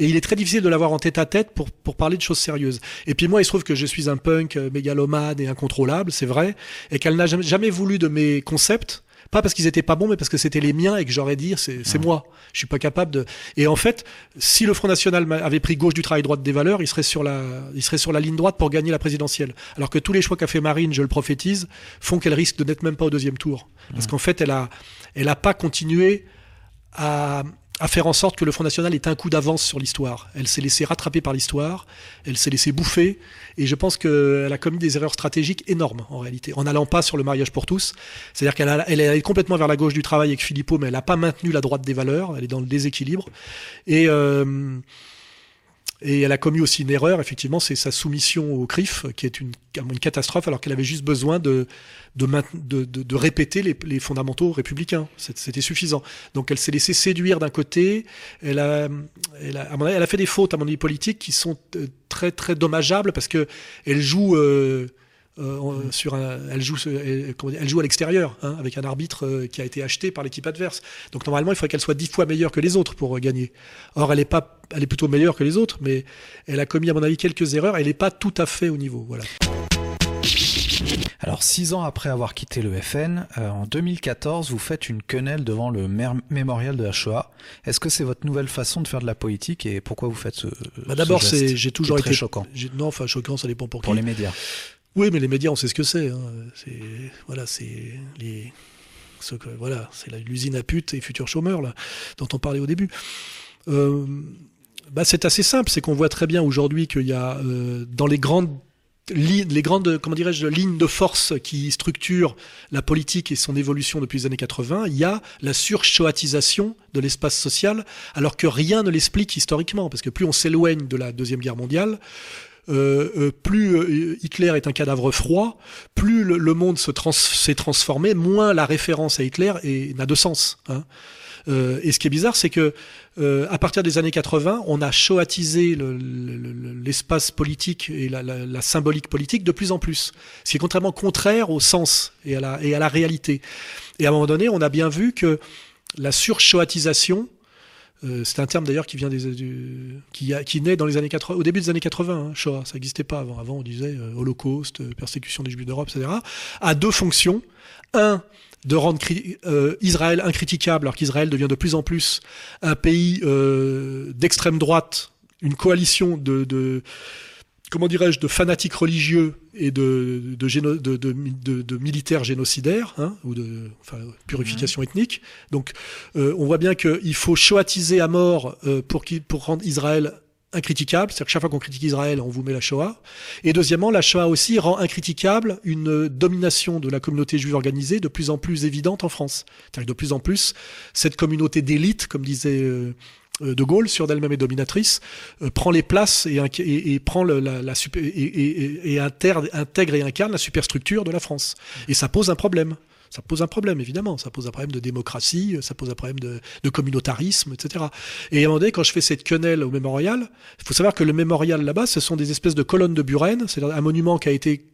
et il est très difficile de l'avoir en tête à tête pour, pour parler de choses sérieuses. Et puis moi, il se trouve que je suis un punk euh, mégalomane et incontrôlable, c'est vrai, et qu'elle n'a jamais, jamais voulu de mes concepts. Pas parce qu'ils étaient pas bons, mais parce que c'était les miens et que j'aurais dit c'est moi. Je suis pas capable de. Et en fait, si le Front National avait pris gauche du travail, droite des valeurs, il serait sur la, il serait sur la ligne droite pour gagner la présidentielle. Alors que tous les choix qu'a fait Marine, je le prophétise, font qu'elle risque de n'être même pas au deuxième tour. Parce qu'en fait, elle a, elle a pas continué à, à faire en sorte que le Front National ait un coup d'avance sur l'histoire. Elle s'est laissée rattraper par l'histoire, elle s'est laissée bouffer, et je pense qu'elle a commis des erreurs stratégiques énormes en réalité, en n'allant pas sur le mariage pour tous. C'est-à-dire qu'elle elle est complètement vers la gauche du travail avec Philippot, mais elle n'a pas maintenu la droite des valeurs, elle est dans le déséquilibre. Et, euh, et elle a commis aussi une erreur, effectivement, c'est sa soumission au CRIF, qui est une, une catastrophe, alors qu'elle avait juste besoin de, de, de, répéter les, fondamentaux républicains. C'était suffisant. Donc elle s'est laissée séduire d'un côté. Elle a, elle, a, fait des fautes, à mon avis, politiques qui sont euh, très, très dommageables parce que elle joue. euh, euh, sur un, elle joue, elle, joue à l'extérieur, hein, avec un arbitre euh, qui a été acheté par l'équipe adverse. Donc normalement, il faudrait qu'elle soit dix fois meilleure que les autres pour euh, gagner. Or, elle est pas, elle est plutôt meilleure que les autres, mais elle a commis, à mon avis, quelques erreurs. Elle n'est pas tout à fait au niveau. Voilà. Alors, six ans après avoir quitté le FN, euh, en 2014, vous faites une quenelle devant le mémorial de la Shoah. Est-ce que c'est votre nouvelle façon de faire de la politique et pourquoi vous faites ce Bah, D'abord, c'est, j'ai toujours été choquant? Non, enfin choquant, ça dépend pour, pour qui. les médias Oui, mais les médias, on sait ce que c'est. hein. C'est voilà, c'est les voilà, c'est l'usine à putes et futurs chômeurs dont on parlait au début. Euh, bah, c'est assez simple, c'est qu'on voit très bien aujourd'hui qu'il y a euh, dans les grandes les grandes comment dirais-je lignes de force qui structurent la politique et son évolution depuis les années 80, il y a la surchoatisation de l'espace social, alors que rien ne l'explique historiquement, parce que plus on s'éloigne de la deuxième guerre mondiale, euh, euh, plus euh, Hitler est un cadavre froid, plus le, le monde se trans- s'est transformé, moins la référence à Hitler n'a de sens. hein. Euh, et ce qui est bizarre, c'est que euh, à partir des années 80, on a choatisé le- le- le- l'espace politique et la, la- la symbolique politique de plus en plus, ce qui est contrairement contraire au sens et à la, et à la réalité. Et à un moment donné, on a bien vu que la surchoatisation, euh, c'est un terme d'ailleurs qui vient des, du- qui, qui naît dans les années 80, au début des années 80. Hein, Shoah, ça n'existait pas avant. Avant, on disait euh, Holocauste, euh, persécution des Juifs d'Europe, etc. A deux fonctions. Un, de rendre euh, Israël incritiquable, alors qu'Israël devient de plus en plus un pays euh, d'extrême droite, une coalition de comment dirais-je, de fanatiques religieux et de, de, géno- de, de, de- de militaires génocidaires, hein, ou de enfin, purification ethnique. Donc, euh, on voit bien qu'il faut shoatiser à mort euh, pour, pour rendre Israël incritiquable. C'est-à-dire que chaque fois qu'on critique Israël, on vous met la Shoah. Et deuxièmement, la Shoah aussi rend incritiquable une domination de la communauté juive organisée de plus en plus évidente en France. C'est-à-dire que de plus en plus, cette communauté d'élite, comme disait euh, De Gaulle, sûre d'elle-même et dominatrice, euh, prend les places et, prend la, et, intègre et incarne la superstructure de la France. Et ça pose un problème. Ça pose un problème, évidemment. Ça pose un problème de démocratie, ça pose un problème de, communautarisme, etc. Et à un moment donné, quand je fais cette quenelle au mémorial, il faut savoir que le mémorial là-bas, ce sont des espèces de colonnes de Buren. C'est un monument qui a été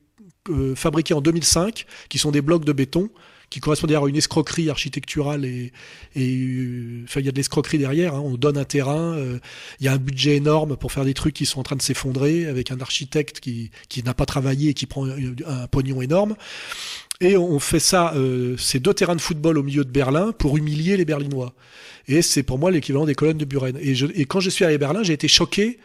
euh, fabriqué en 2005, qui sont des blocs de béton, qui correspondent d'ailleurs à une escroquerie architecturale et, et euh, enfin il y a de l'escroquerie derrière. hein. On donne un terrain, euh, il y a un budget énorme pour faire des trucs qui sont en train de s'effondrer, avec un architecte qui qui n'a pas travaillé et qui prend un, un pognon énorme. Et on fait ça, euh, ces deux terrains de football au milieu de Berlin pour humilier les Berlinois. Et c'est pour moi l'équivalent des colonnes de Buren. Et, je, et quand je suis allé à Berlin, j'ai été choqué,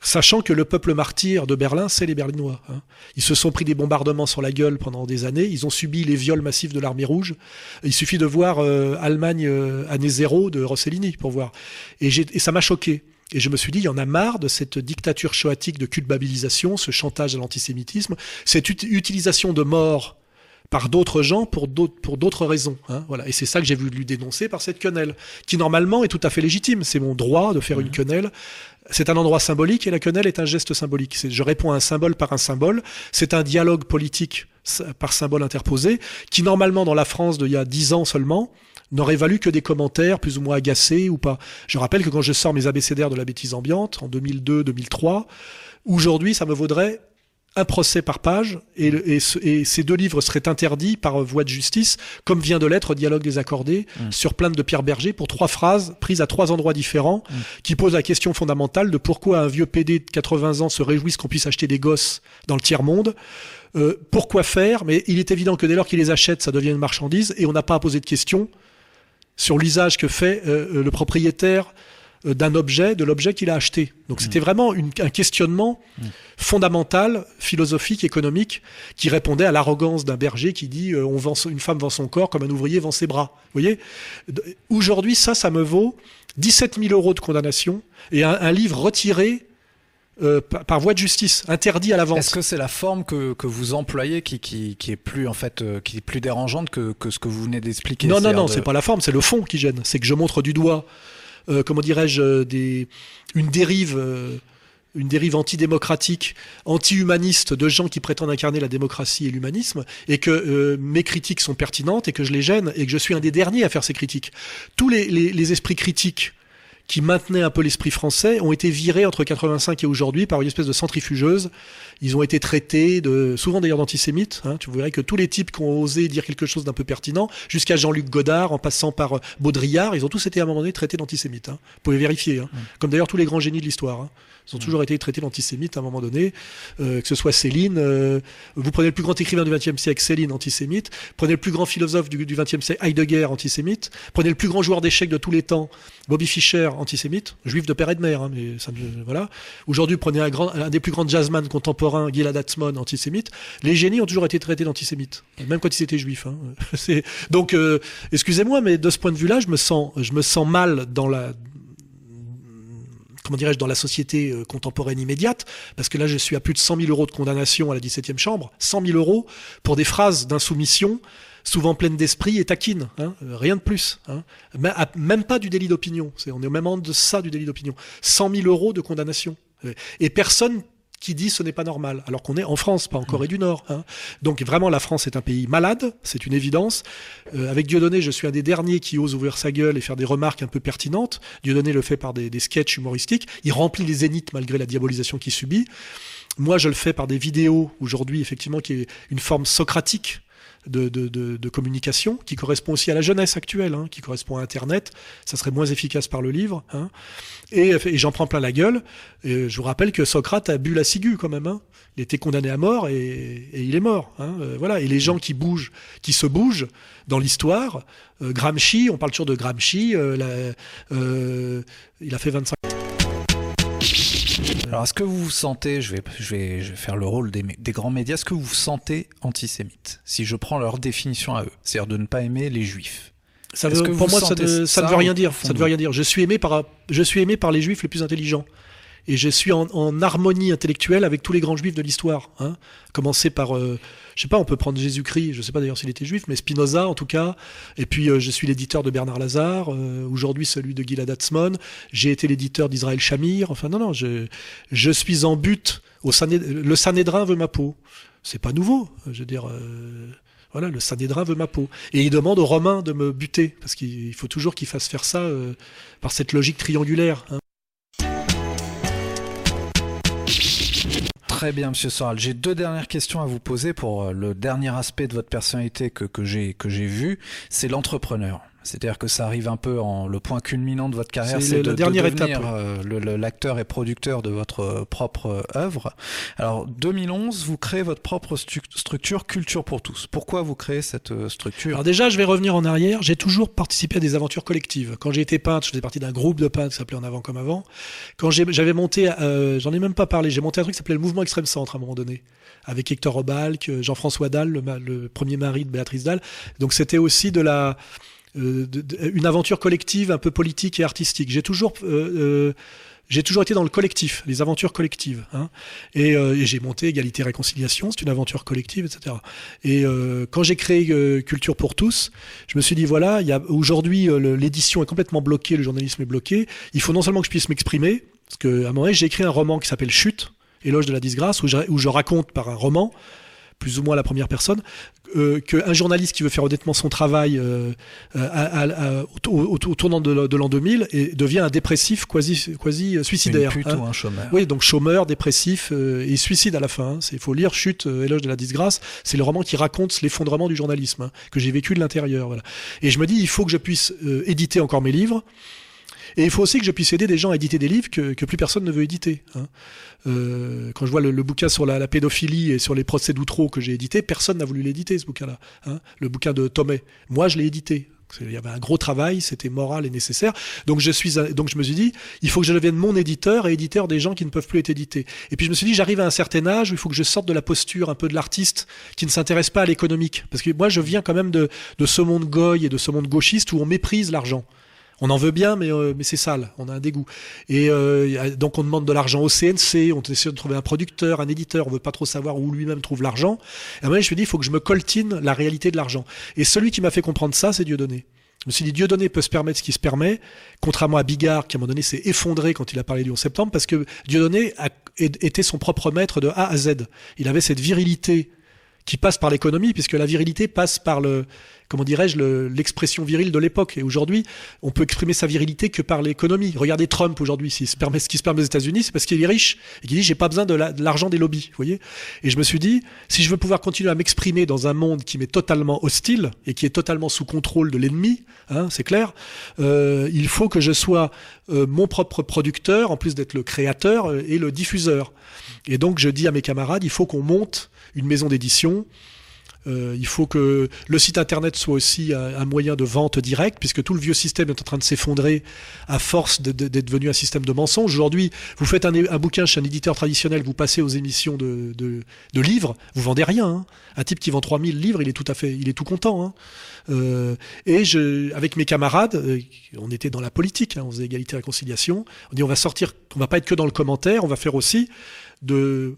sachant que le peuple martyr de Berlin, c'est les Berlinois. hein. Ils se sont pris des bombardements sur la gueule pendant des années. Ils ont subi les viols massifs de l'armée rouge. Il suffit de voir euh, Allemagne euh, année zéro de Rossellini pour voir. Et, et ça m'a choqué. Et je me suis dit, il y en a marre de cette dictature choatique de culpabilisation, ce chantage à l'antisémitisme, cette ut- utilisation de mort par d'autres gens pour d'autres pour d'autres raisons. hein, voilà. Et c'est ça que j'ai voulu dénoncer par cette quenelle, qui normalement est tout à fait légitime. C'est mon droit de faire une quenelle. C'est un endroit symbolique et la quenelle est un geste symbolique. C'est- Je réponds à un symbole par un symbole. C'est un dialogue politique par symbole interposé, qui normalement dans la France d'il y a dix ans seulement n'aurait valu que des commentaires plus ou moins agacés ou pas. Je rappelle que quand je sors mes abécédaires de la bêtise ambiante en 2002-2003, aujourd'hui ça me vaudrait un procès par page et, le- et ce- et ces deux livres seraient interdits par voie de justice, comme vient de l'être Dialogue désaccordé sur plainte de Pierre Berger pour trois phrases prises à trois endroits différents qui posent la question fondamentale de pourquoi un vieux PD de 80 ans se réjouisse qu'on puisse acheter des gosses dans le tiers-monde. Euh, pourquoi faire? Mais il est évident que dès lors qu'il les achète, ça devient une marchandise et on n'a pas à poser de questions sur l'usage que fait euh, le propriétaire euh, d'un objet, de l'objet qu'il a acheté. Donc c'était vraiment une- un questionnement fondamental, philosophique, économique, qui répondait à l'arrogance d'un berger qui dit euh, on vend son- une femme vend son corps comme un ouvrier vend ses bras. Vous voyez? Aujourd'hui, ça, ça me vaut 17 000 euros de condamnation et un, un livre retiré euh, par, par voie de justice, interdit à la vente. Est-ce que c'est la forme que, que vous employez qui, qui, qui est plus en fait euh, qui est plus dérangeante que, que ce que vous venez d'expliquer? Non, non, non, de- c'est pas la forme, c'est le fond qui gêne. C'est que je montre du doigt, euh, comment dirais-je, euh, une dérive, euh, une dérive antidémocratique, anti-humaniste de gens qui prétendent incarner la démocratie et l'humanisme, et que mes critiques sont pertinentes et que je les gêne et que je suis un des derniers à faire ces critiques. Tous les, les, les esprits critiques qui maintenaient un peu l'esprit français ont été virés entre 85 et aujourd'hui par une espèce de centrifugeuse. Ils ont été traités de, souvent d'ailleurs d'antisémites. Hein. Tu verrais que tous les types qui ont osé dire quelque chose d'un peu pertinent, jusqu'à Jean-Luc Godard, en passant par euh, Baudrillard, ils ont tous été à un moment donné traités d'antisémites. Hein. Vous pouvez vérifier. Hein. Comme d'ailleurs tous les grands génies de l'histoire. Ils ont toujours été traités d'antisémites à un moment donné. Euh, que ce soit Céline, euh, vous prenez le plus grand écrivain du XXe siècle, Céline, antisémite. Prenez le plus grand philosophe du XXe siècle, Heidegger, antisémite. Prenez le plus grand joueur d'échecs de tous les temps, Bobby Fischer, antisémite, juif de père et de mère, hein, mais ça voilà. Aujourd'hui, prenez un, grand, un des plus grands jazzman contemporains, Gilad Atzmon, antisémite. Les génies ont toujours été traités d'antisémites, même quand ils étaient juifs. Hein. [LAUGHS] C'est- Donc, euh, excusez-moi, mais de ce point de vue-là, je me sens, je me sens mal dans la comment dirais-je, dans la société euh, contemporaine immédiate, parce que là, je suis à plus de 100 000 euros de condamnation à la 17e chambre, 100 000 euros pour des phrases d'insoumission, souvent pleines d'esprit et taquines, hein, euh, rien de plus. Hein. Même- pas du délit d'opinion, on est au même en deçà du délit d'opinion. 100 000 euros de condamnation. Euh, Et personne qui dit ce n'est pas normal, alors qu'on est en France, pas en Corée du Nord. hein. Donc vraiment, la France est un pays malade, c'est une évidence. Euh, avec Dieudonné, je suis un des derniers qui ose ouvrir sa gueule et faire des remarques un peu pertinentes. Dieudonné le fait par des, des sketchs humoristiques. Il remplit les zéniths malgré la diabolisation qu'il subit. Moi, je le fais par des vidéos aujourd'hui, effectivement, qui est une forme socratique de, communication, qui correspond aussi à la jeunesse actuelle, hein, qui correspond à Internet. Ça serait moins efficace par le livre. Hein. Et, j'en prends plein la gueule. Je vous rappelle que Socrate a bu la ciguë quand même. Hein. Il était condamné à mort et, il est mort. Hein. Euh, voilà. Et les gens qui bougent, qui se bougent dans l'histoire, euh, Gramsci, on parle toujours de Gramsci, euh, il a fait 25 Alors, est-ce que vous vous sentez, je vais, je vais, je vais faire le rôle des, des grands médias, est-ce que vous vous sentez antisémite Si je prends leur définition à eux, c'est-à-dire de ne pas aimer les juifs? Ça veut- que pour moi, ça ne, ça ne ça veut rien dire. Ça ne veut rien dire. Je suis aimé par, je suis aimé par les juifs les plus intelligents. Et je suis en, en harmonie intellectuelle avec tous les grands juifs de l'histoire. Hein. Commencer par, euh, je sais pas, on peut prendre Jésus-Christ, je sais pas d'ailleurs s'il était juif, mais Spinoza en tout cas. Et puis euh, je suis l'éditeur de Bernard Lazare, euh, aujourd'hui celui de Gilad Atzmon. J'ai été l'éditeur d'Israël Shamir. Enfin non, non, je, je suis en but. Au le Sanhédrin veut ma peau. C'est pas nouveau. Je veux dire. euh, voilà, le Sanhédrin veut ma peau. Et il demande aux Romains de me buter, parce qu'il faut toujours qu'ils fassent faire ça par cette logique triangulaire. hein. Très bien, Monsieur Soral. J'ai deux dernières questions à vous poser pour euh, le dernier aspect de votre personnalité que, que j'ai que j'ai vu, c'est l'entrepreneur. C'est-à-dire que ça arrive un peu en le point culminant de votre carrière, C'est de, la dernière de devenir étape, euh, l'acteur et producteur de votre euh, propre euh, œuvre. Alors 2011, vous créez votre propre stu- structure Culture pour tous. Pourquoi vous créez cette structure? Alors déjà, je vais revenir en arrière. J'ai toujours participé à des aventures collectives. Quand j'ai été peintre, je faisais partie d'un groupe de peintres qui s'appelait En avant comme avant. Quand j'ai- j'avais monté, euh, j'en ai même pas parlé, j'ai monté un truc qui s'appelait le Mouvement Extrême Centre à un moment donné, avec Hector Obalk, Jean-François Dalle, le, le premier mari de Béatrice Dalle. Donc c'était aussi de la de- une aventure collective un peu politique et artistique. J'ai toujours euh, euh, toujours été dans le collectif, les aventures collectives. Hein. Et, euh, j'ai monté Égalité Réconciliation, c'est une aventure collective, etc. Et euh, quand j'ai créé euh, Culture pour tous, je me suis dit voilà, il y a aujourd'hui euh, l'édition est complètement bloquée, le journalisme est bloqué. Il faut non seulement que je puisse m'exprimer, parce qu'à un moment donné, j'ai écrit un roman qui s'appelle Chute, Éloge de la disgrâce, où je raconte par un roman plus ou moins à la première personne, euh, qu'un journaliste qui veut faire honnêtement son travail euh, euh, à- à- à- au, tournant de, de l'an 2000 et devient un dépressif quasi, quasi suicidaire. pute hein. un chômeur Oui, donc chômeur, dépressif euh, et suicide à la fin. hein. C'est- Il faut lire Chute, euh, éloge de la disgrâce. C'est le roman qui raconte l'effondrement du journalisme hein, que j'ai vécu de l'intérieur. Voilà. Et je me dis, il faut que je puisse euh, éditer encore mes livres. Et il faut aussi que je puisse aider des gens à éditer des livres que, plus personne ne veut éditer. hein. Euh, quand je vois le, bouquin sur la, pédophilie et sur les procès d'Outreau que j'ai édité, personne n'a voulu l'éditer, ce bouquin-là. hein. Le bouquin de Tomé. Moi, je l'ai édité. Il y avait un gros travail, c'était moral et nécessaire. Donc je me suis dit, il faut que je devienne mon éditeur et éditeur des gens qui ne peuvent plus être édités. Et puis je me suis dit, j'arrive à un certain âge où il faut que je sorte de la posture un peu de l'artiste qui ne s'intéresse pas à l'économique. Parce que moi, je viens quand même de ce monde goy et de ce monde gauchiste où on méprise l'argent. On en veut bien, mais, euh, mais c'est sale, on a un dégoût. Et euh, donc on demande de l'argent au CNC, on essaie de trouver un producteur, un éditeur, on veut pas trop savoir où lui-même trouve l'argent. Et à un moment, je me dis, il faut que je me coltine la réalité de l'argent. Et celui qui m'a fait comprendre ça, c'est Dieudonné. Je me suis dit, Dieudonné peut se permettre ce qui se permet, contrairement à Bigard, qui à un moment donné s'est effondré quand il a parlé du 11 septembre, parce que Dieudonné a, était son propre maître de A à Z. Il avait cette virilité qui passe par l'économie, puisque la virilité passe par le, comment dirais-je, le- l'expression virile de l'époque. Et aujourd'hui, on peut exprimer sa virilité que par l'économie. Regardez Trump aujourd'hui, ce qui se permet aux États-Unis, c'est parce qu'il est riche et qu'il dit j'ai pas besoin de l'argent des lobbies. Vous voyez Et je me suis dit, si je veux pouvoir continuer à m'exprimer dans un monde qui m'est totalement hostile et qui est totalement sous contrôle de l'ennemi, hein, c'est clair, euh, il faut que je sois euh, mon propre producteur, en plus d'être le créateur euh, et le diffuseur. Et donc je dis à mes camarades, il faut qu'on monte une maison d'édition. Euh, il faut que le site internet soit aussi un, moyen de vente directe, puisque tout le vieux système est en train de s'effondrer à force d'être devenu un système de mensonges. Aujourd'hui, vous faites un, un bouquin chez un éditeur traditionnel, vous passez aux émissions de, livres, vous vendez rien. hein. Un type qui vend 3000 livres, il est tout à fait, il est tout content. hein. Euh, et avec mes camarades, euh, on était dans la politique, hein, on faisait égalité et réconciliation. On dit on va sortir, on va pas être que dans le commentaire, on va faire aussi de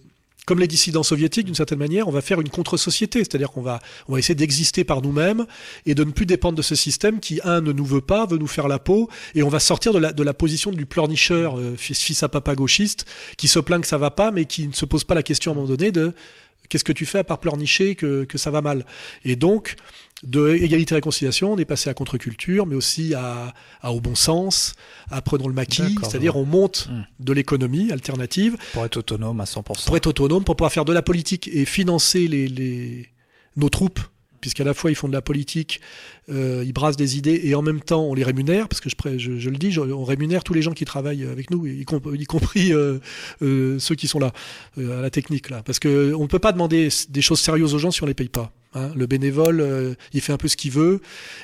comme les dissidents soviétiques, d'une certaine manière, on va faire une contre-société, c'est-à-dire qu'on va, on va essayer d'exister par nous-mêmes et de ne plus dépendre de ce système qui, un, ne nous veut pas, veut nous faire la peau, et on va sortir de la, position du pleurnicheur, euh, fils, fils à papa gauchiste, qui se plaint que ça va pas, mais qui ne se pose pas la question à un moment donné de qu'est-ce que tu fais à part pleurnicher que, que ça va mal? Et donc, de égalité et réconciliation, on est passé à contre-culture, mais aussi à, à au bon sens, à prenons le maquis, c'est-à-dire on monte Hmm. de l'économie alternative Pour être autonome à 100%. pour être autonome, pour pouvoir faire de la politique et financer les, les, nos troupes puisqu'à la fois ils font de la politique, euh, ils brassent des idées et en même temps on les rémunère, parce que je, je, je le dis, on rémunère tous les gens qui travaillent avec nous, y, comp y compris euh, euh, ceux qui sont là, euh, à la technique là, parce que on ne peut pas demander des choses sérieuses aux gens si on les paye pas. Hein. Le bénévole, euh, il fait un peu ce qu'il veut.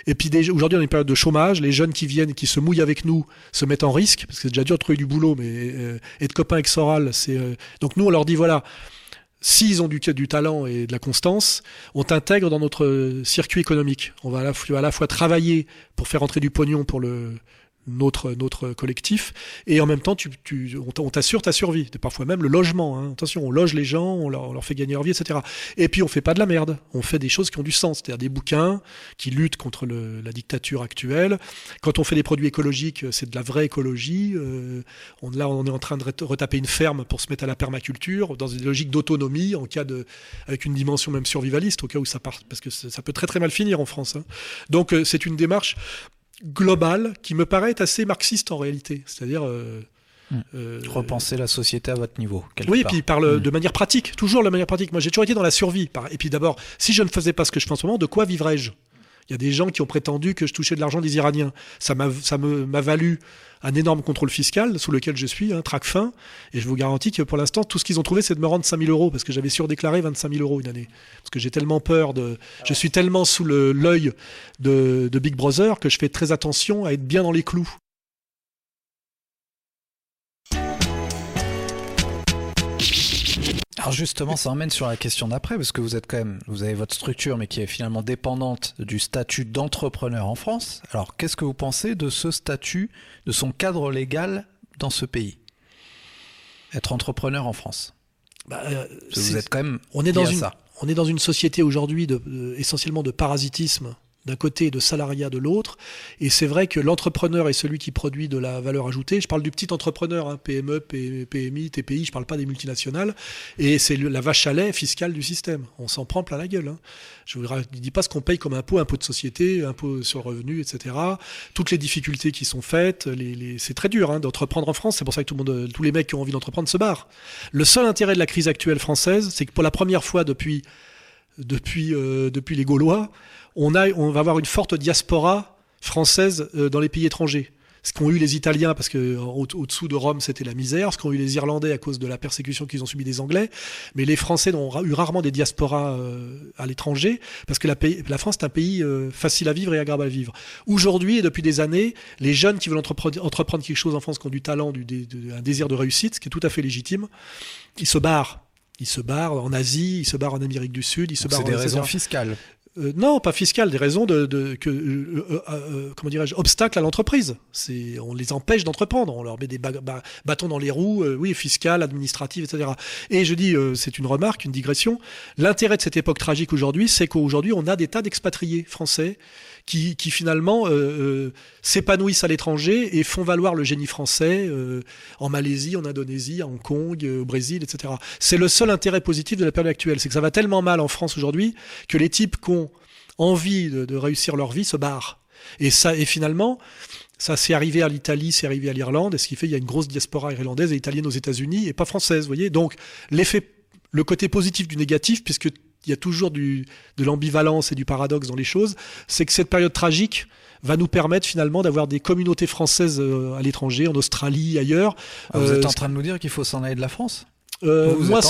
Et puis aujourd'hui, on est une période de chômage. Les jeunes qui viennent, qui se mouillent avec nous, se mettent en risque parce que c'est déjà dur de trouver du boulot, mais être copain avec Soral, c'est donc nous on leur dit voilà s'ils ont du, talent et de la constance, on t'intègre dans notre circuit économique. On va à la, à la fois travailler pour faire entrer du pognon pour le, notre, notre collectif, et en même temps, tu, tu, on t'assure ta survie. Parfois même le logement. Hein. Attention, on loge les gens, on leur, on leur, fait gagner leur vie, etc. Et puis on fait pas de la merde. On fait des choses qui ont du sens, c'est-à-dire des bouquins qui luttent contre le, la dictature actuelle. Quand on fait des produits écologiques, c'est de la vraie écologie. Euh, on, là, on est en train de retaper une ferme pour se mettre à la permaculture dans une logique d'autonomie, en cas de, avec une dimension même survivaliste, au cas où ça part, parce que ça peut très très mal finir en France. Hein. Donc euh, c'est une démarche globale qui me paraît assez marxiste en réalité. C'est-à-dire. Euh, mmh. euh, Repenser la société à votre niveau. Oui, part. et puis il parle mmh. de manière pratique, toujours de manière pratique. Moi, j'ai toujours été dans la survie. Et puis d'abord, si je ne faisais pas ce que je fais en ce moment, de quoi vivrais-je? Il y a des gens qui ont prétendu que je touchais de l'argent des Iraniens. Ça m'a valu un énorme contrôle fiscal sous lequel je suis, un trac fin. Et je vous garantis que pour l'instant, tout ce qu'ils ont trouvé, c'est de me rendre 5000 euros parce que j'avais surdéclaré 25 000 euros une année. Parce que j'ai tellement peur de. Je suis tellement sous l'œil de, de Big Brother que je fais très attention à être bien dans les clous. Alors justement, ça emmène sur la question d'après, parce que vous êtes quand même, vous avez votre structure, mais qui est finalement dépendante du statut d'entrepreneur en France. Alors, qu'est-ce que vous pensez de ce statut, de son cadre légal dans ce pays? Être entrepreneur en France? Bah, euh, vous êtes quand même. On est dans une, ça. on est dans une société aujourd'hui de, de, essentiellement de parasitisme d'un côté et de salariat de l'autre. Et c'est vrai que l'entrepreneur est celui qui produit de la valeur ajoutée. Je parle du petit entrepreneur, hein, PME, PMI, TPI, je parle pas des multinationales. Et c'est la vache à lait fiscale du système. On s'en prend plein la gueule. Hein. Je ne dis pas ce qu'on paye comme impôt, impôt de société, impôt sur revenu, etc. Toutes les difficultés qui sont faites, les, les... c'est très dur hein, d'entreprendre en France. C'est pour ça que tout le monde, tous les mecs qui ont envie d'entreprendre se barrent. Le seul intérêt de la crise actuelle française, c'est que pour la première fois depuis depuis euh, depuis les Gaulois, on, a, on va avoir une forte diaspora française euh, dans les pays étrangers. Ce qu'ont eu les Italiens, parce que au-dessous de Rome, c'était la misère. Ce qu'ont eu les Irlandais à cause de la persécution qu'ils ont subi des Anglais. Mais les Français ont eu rarement des diasporas euh, à l'étranger, parce que la, la France est un pays euh, facile à vivre et agréable à vivre. Aujourd'hui, et depuis des années, les jeunes qui veulent entreprendre, quelque chose en France, qui ont du talent, du, du, un désir de réussite, ce qui est tout à fait légitime, ils se barrent. Ils se barrent en Asie, ils se barrent en Amérique du Sud, ils se barrent. C'est des raisons fiscales. Euh, non, pas fiscales, des raisons de, de que euh, euh, comment dirais-je, obstacles à l'entreprise. C'est, on les empêche d'entreprendre, on leur met des ba ba bâtons dans les roues, oui, fiscales, administratives, etc. Et je dis, c'est une remarque, une digression. L'intérêt de cette époque tragique aujourd'hui, c'est qu'aujourd'hui, on a des tas d'expatriés français qui, qui finalement euh, s'épanouissent à l'étranger et font valoir le génie français en Malaisie, en Indonésie, à Hong Kong, au Brésil, etc. C'est le seul intérêt positif de la période actuelle, c'est que ça va tellement mal en France aujourd'hui que les types qui ont envie de, de, réussir leur vie se barrent. Et ça, et finalement, ça s'est arrivé à l'Italie, c'est arrivé à l'Irlande, et ce qui fait qu'il y a une grosse diaspora irlandaise et italienne aux États-Unis et pas française, vous voyez. Donc l'effet, le côté positif du négatif, puisque il y a toujours du, de l'ambivalence et du paradoxe dans les choses, c'est que cette période tragique va nous permettre finalement d'avoir des communautés françaises à l'étranger, en Australie, ailleurs. Ah, vous euh, êtes en train de nous dire qu'il faut s'en aller de la France? Euh, vous moi,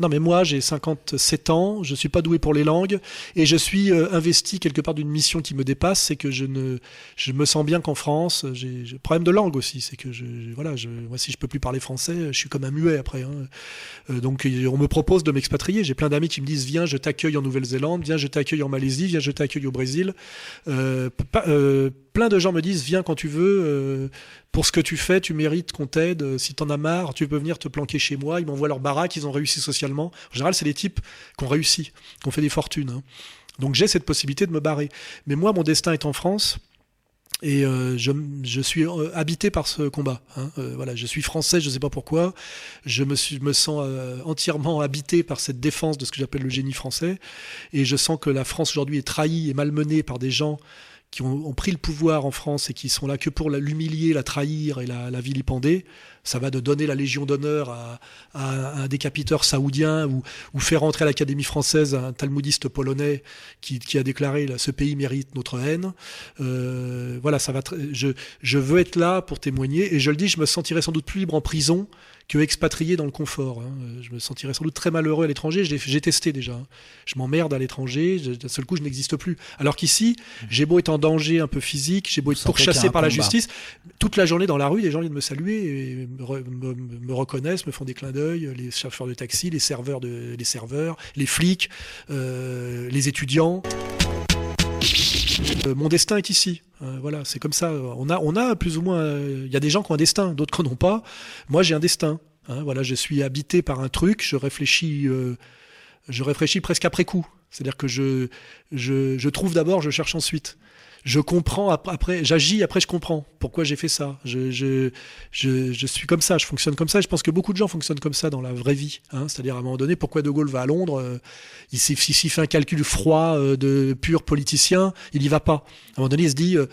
non mais moi j'ai 57 ans, je suis pas doué pour les langues et je suis euh, investi quelque part d'une mission qui me dépasse, c'est que je ne, je me sens bien qu'en France. J'ai problème de langue aussi, c'est que je, voilà, je, moi si je peux plus parler français, je suis comme un muet après. Hein. Euh, donc on me propose de m'expatrier. J'ai plein d'amis qui me disent viens, je t'accueille en Nouvelle-Zélande, viens, je t'accueille en Malaisie, viens, je t'accueille au Brésil. Plein de gens me disent viens quand tu veux. Euh, pour ce que tu fais, tu mérites qu'on t'aide. Si t'en as marre, tu peux venir te planquer chez moi. Ils m'envoient leur baraque, ils ont réussi socialement. En général, c'est les types qui ont réussi, qui ont fait des fortunes. Hein. Donc j'ai cette possibilité de me barrer. Mais moi, mon destin est en France. Et euh, je, je, suis euh, habité par ce combat. Hein. Euh, voilà, je suis français, je ne sais pas pourquoi. Je me, suis, me sens euh, entièrement habité par cette défense de ce que j'appelle le génie français. Et je sens que la France aujourd'hui est trahie et malmenée par des gens qui ont, pris le pouvoir en France et qui sont là que pour l'humilier, la trahir et la, vilipender. Ça va de donner la Légion d'honneur à, un décapiteur saoudien ou, faire entrer à l'Académie française un talmudiste polonais qui, qui, a déclaré ce pays mérite notre haine. Euh, voilà, ça va. Je, je veux être là pour témoigner et je le dis, je me sentirais sans doute plus libre en prison que expatrié dans le confort. Hein. Je me sentirais sans doute très malheureux à l'étranger. J'ai testé déjà. Hein. Je m'emmerde à l'étranger. D'un seul coup, je n'existe plus. Alors qu'ici, j'ai beau être en danger un peu physique, j'ai beau être pourchassé par la justice, toute la journée dans la rue, les gens viennent me saluer, et me, reconnaissent, me font des clins d'œil. Les chauffeurs de taxi, les serveurs, de, les serveurs, les flics, euh, les étudiants. Euh, mon destin est ici. Euh, voilà, c'est comme ça. On a, on a plus ou moins. Il y a des gens qui ont un destin, d'autres qui n'en ont pas. Moi, j'ai un destin. Hein. voilà, je suis habité par un truc. Je réfléchis, euh, je réfléchis presque après coup. C'est-à-dire que je, je, je trouve d'abord, je cherche ensuite je comprends après, j'agis après je comprends pourquoi j'ai fait ça. Je, je, je, je, suis comme ça, je fonctionne comme ça. je pense que beaucoup de gens fonctionnent comme ça dans la vraie vie. Hein. C'est-à-dire à un moment donné, pourquoi De Gaulle va à Londres euh, Il s'il fait un calcul froid euh, de pur politicien, il y va pas. À un moment donné, il se dit, euh,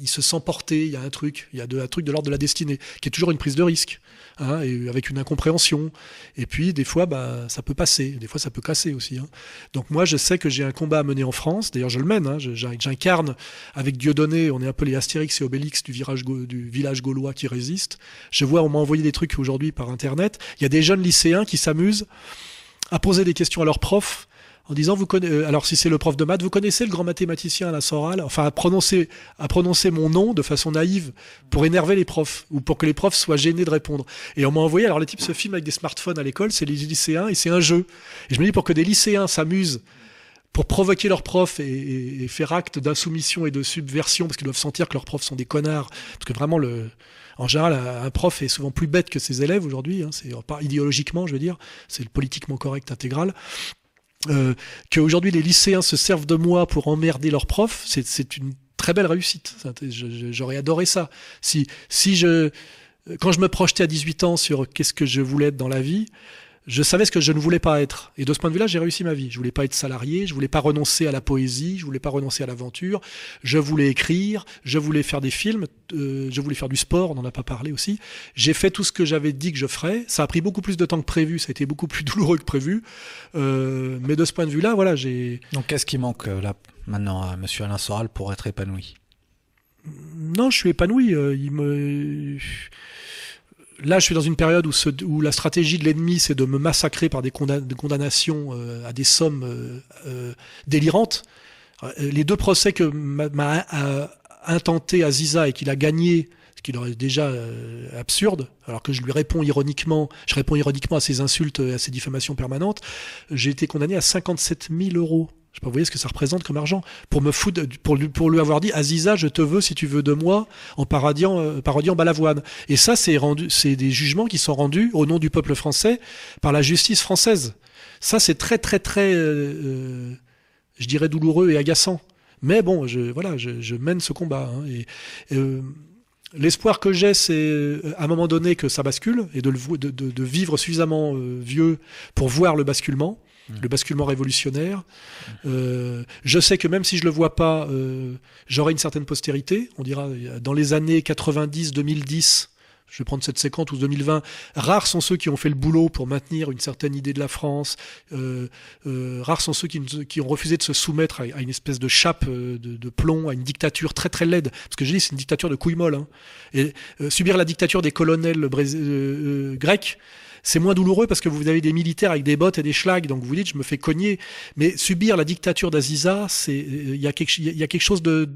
il se sent porté. Il y a un truc, il y a de, un truc de l'ordre de la destinée, qui est toujours une prise de risque. Hein, et avec une incompréhension. Et puis des fois, bah, ça peut passer, des fois ça peut casser aussi. Hein. Donc moi, je sais que j'ai un combat à mener en France. D'ailleurs, je le mène. Hein, J'incarne avec Dieudonné, on est un peu les Astérix et Obélix du, virage, du village gaulois qui résiste. Je vois, on m'a envoyé des trucs aujourd'hui par Internet. Il y a des jeunes lycéens qui s'amusent à poser des questions à leurs profs en disant vous connaissez, euh, alors si c'est le prof de maths, vous connaissez le grand mathématicien à la Soral, enfin à prononcer, à prononcer mon nom de façon naïve pour énerver les profs ou pour que les profs soient gênés de répondre. Et on m'a envoyé, alors les types se filment avec des smartphones à l'école, c'est les lycéens et c'est un jeu. Et je me dis pour que des lycéens s'amusent pour provoquer leurs profs et, faire acte d'insoumission et de subversion parce qu'ils doivent sentir que leurs profs sont des connards, parce que vraiment le en général, un prof est souvent plus bête que ses élèves aujourd'hui. Hein, c'est pas idéologiquement, je veux dire, c'est le politiquement correct intégral euh, qu'aujourd'hui les lycéens se servent de moi pour emmerder leurs profs, c'est une très belle réussite. J'aurais adoré ça. Si, si je, quand je me projetais à 18 ans sur qu'est-ce que je voulais être dans la vie, je savais ce que je ne voulais pas être. Et de ce point de vue-là, j'ai réussi ma vie. Je voulais pas être salarié, je voulais pas renoncer à la poésie, je voulais pas renoncer à l'aventure, je voulais écrire, je voulais faire des films, euh, je voulais faire du sport, on n'en a pas parlé aussi. J'ai fait tout ce que j'avais dit que je ferais. Ça a pris beaucoup plus de temps que prévu, ça a été beaucoup plus [LAUGHS] douloureux que prévu. Euh, mais de ce point de vue-là, voilà, j'ai... Donc qu'est-ce qui manque euh, là maintenant à Monsieur Alain Soral pour être épanoui? Non, je suis épanoui. il me là, je suis dans une période où, la stratégie de l'ennemi, c'est de me massacrer par des, condamnations euh, à des sommes euh, euh, délirantes. Les deux procès que m'a intenté Aziza et qu'il a gagné, ce qui leur est déjà absurde, alors que je lui réponds ironiquement, je réponds ironiquement à ses insultes, à ses diffamations permanentes, j'ai été condamné à 57 000 euros je sais pas, vous voyez ce que ça représente comme argent pour me foutre, pour lui, pour lui avoir dit, Aziza, je te veux si tu veux de moi, en parodiant, euh, parodiant Balavoine. Et ça, c'est rendu, c'est des jugements qui sont rendus au nom du peuple français par la justice française. Ça, c'est très, très, très, euh, euh, je dirais douloureux et agaçant. Mais bon, je, voilà, je, je mène ce combat. Hein, et, euh, L'espoir que j'ai, c'est à un moment donné que ça bascule et de, le, de, de, de vivre suffisamment vieux pour voir le basculement le basculement révolutionnaire. Euh, je sais que même si je le vois pas, euh, j'aurai une certaine postérité. On dira dans les années 90, 2010. Je vais prendre cette séquence ou 2020. Rares sont ceux qui ont fait le boulot pour maintenir une certaine idée de la France. Euh, rares sont ceux qui, ont refusé de se soumettre à, une espèce de chape de, plomb, à une dictature très très laide. Parce que je dis, c'est une dictature de couilles molles. Hein. Et subir la dictature des colonels grecs, c'est moins douloureux parce que vous avez des militaires avec des bottes et des schlags, donc vous dites je me fais cogner. Mais subir la dictature d'Aziza, c'est il y a quelque il y a quelque chose de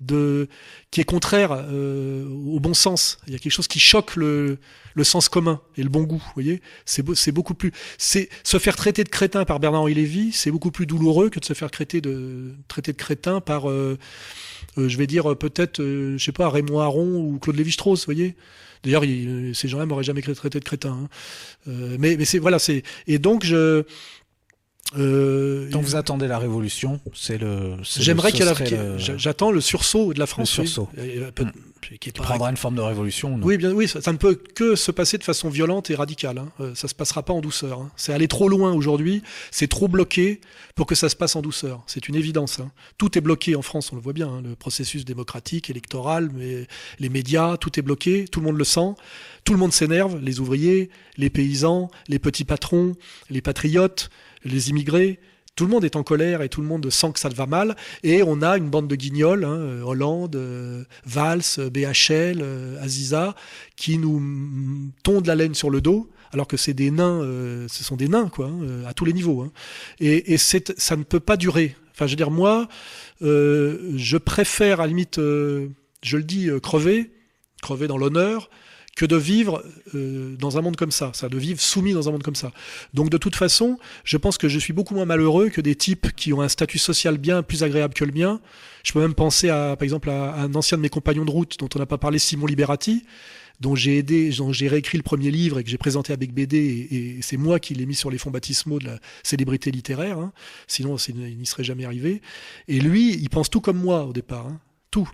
de qui est contraire euh, au bon sens. Il y a quelque chose qui choque le, le sens commun et le bon goût. Vous voyez, c'est c'est beaucoup plus c'est se faire traiter de crétin par Bernard-Henri Lévy, c'est beaucoup plus douloureux que de se faire traiter de traiter de crétin par euh, euh, je vais dire peut-être je sais pas Raymond Aron ou Claude Lévi-Strauss. Vous voyez. D'ailleurs, ces gens-là m'auraient jamais traité de crétin. Hein. Euh, mais, mais c'est voilà, c'est et donc je. Euh, donc vous attendez la révolution, c'est le. J'aimerais qu'elle. J'attends le sursaut de la France. Le sursaut. Euh, qui prendra une forme de révolution. non Oui, bien, oui, ça, ça ne peut que se passer de façon violente et radicale. Hein. Euh, ça se passera pas en douceur. hein. C'est aller trop loin aujourd'hui. C'est trop bloqué pour que ça se passe en douceur. C'est une évidence. hein. Tout est bloqué en France, on le voit bien. hein. Le processus démocratique, électoral, mais les médias, tout est bloqué. Tout le monde le sent. Tout le monde s'énerve. Les ouvriers, les paysans, les petits patrons, les patriotes, les immigrés. Tout le monde est en colère et tout le monde sent que ça va mal. Et on a une bande de guignols, hein, Hollande, euh, Valls, euh, BHL, euh, Aziza, qui nous tondent la laine sur le dos, alors que c'est des nains, euh, ce sont des nains, quoi, hein, à tous les niveaux. hein. Et, ça ne peut pas durer. Enfin, je veux dire, moi, je préfère, à la limite, je le dis, crever, crever dans l'honneur, que de vivre euh, dans un monde comme ça, ça, de vivre soumis dans un monde comme ça. Donc de toute façon, je pense que je suis beaucoup moins malheureux que des types qui ont un statut social bien plus agréable que le mien. Je peux même penser à, par exemple, à un ancien de mes compagnons de route dont on n'a pas parlé, Simon Liberati, dont j'ai aidé, dont j'ai réécrit le premier livre et que j'ai présenté avec BD, et, c'est moi qui l'ai mis sur les fonds baptismaux de la célébrité littéraire. hein. Sinon, il n'y serait jamais arrivé. Et lui, il pense tout comme moi au départ, hein. tout.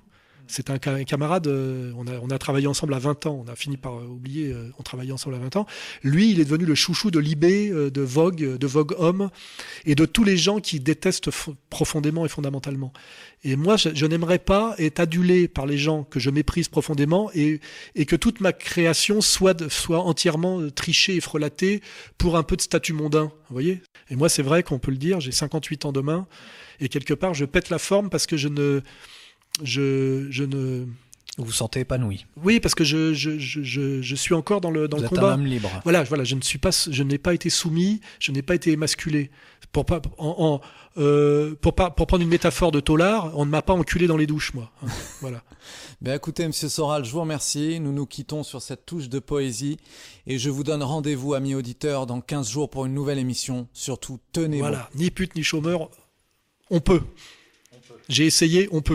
C'est un ca- camarade, euh, on, a, travaillé ensemble à 20 ans, on a fini par euh, oublier, euh, on travaillait ensemble à 20 ans. Lui, il est devenu le chouchou de Libé, de Vogue, de Vogue Homme, et de tous les gens qui détestent profondément et fondamentalement. Et moi, je, n'aimerais pas être adulé par les gens que je méprise profondément et, que toute ma création soit, soit entièrement trichée et frelatée pour un peu de statut mondain. Vous voyez? Et moi, c'est vrai qu'on peut le dire, j'ai 58 ans demain, et quelque part, je pète la forme parce que je ne... Je, je ne... Vous vous sentez épanoui. Oui, parce que je, je, je, je, je suis encore dans le, dans Vous le êtes combat. un homme libre. Voilà, voilà, je ne suis pas, je n'ai pas été soumis, je n'ai pas été émasculé. Pour pas, en, en, euh, pour pas, pour prendre une métaphore de Tollard, on ne m'a pas enculé dans les douches, moi. Hein, [LAUGHS] voilà. Ben écoutez, Monsieur Soral, je vous remercie. Nous nous quittons sur cette touche de poésie et je vous donne rendez-vous, amis auditeurs, dans 15 jours pour une nouvelle émission. Surtout, tenez bon. Voilà, ni pute ni chômeur, on peut. J'ai essayé, on peut.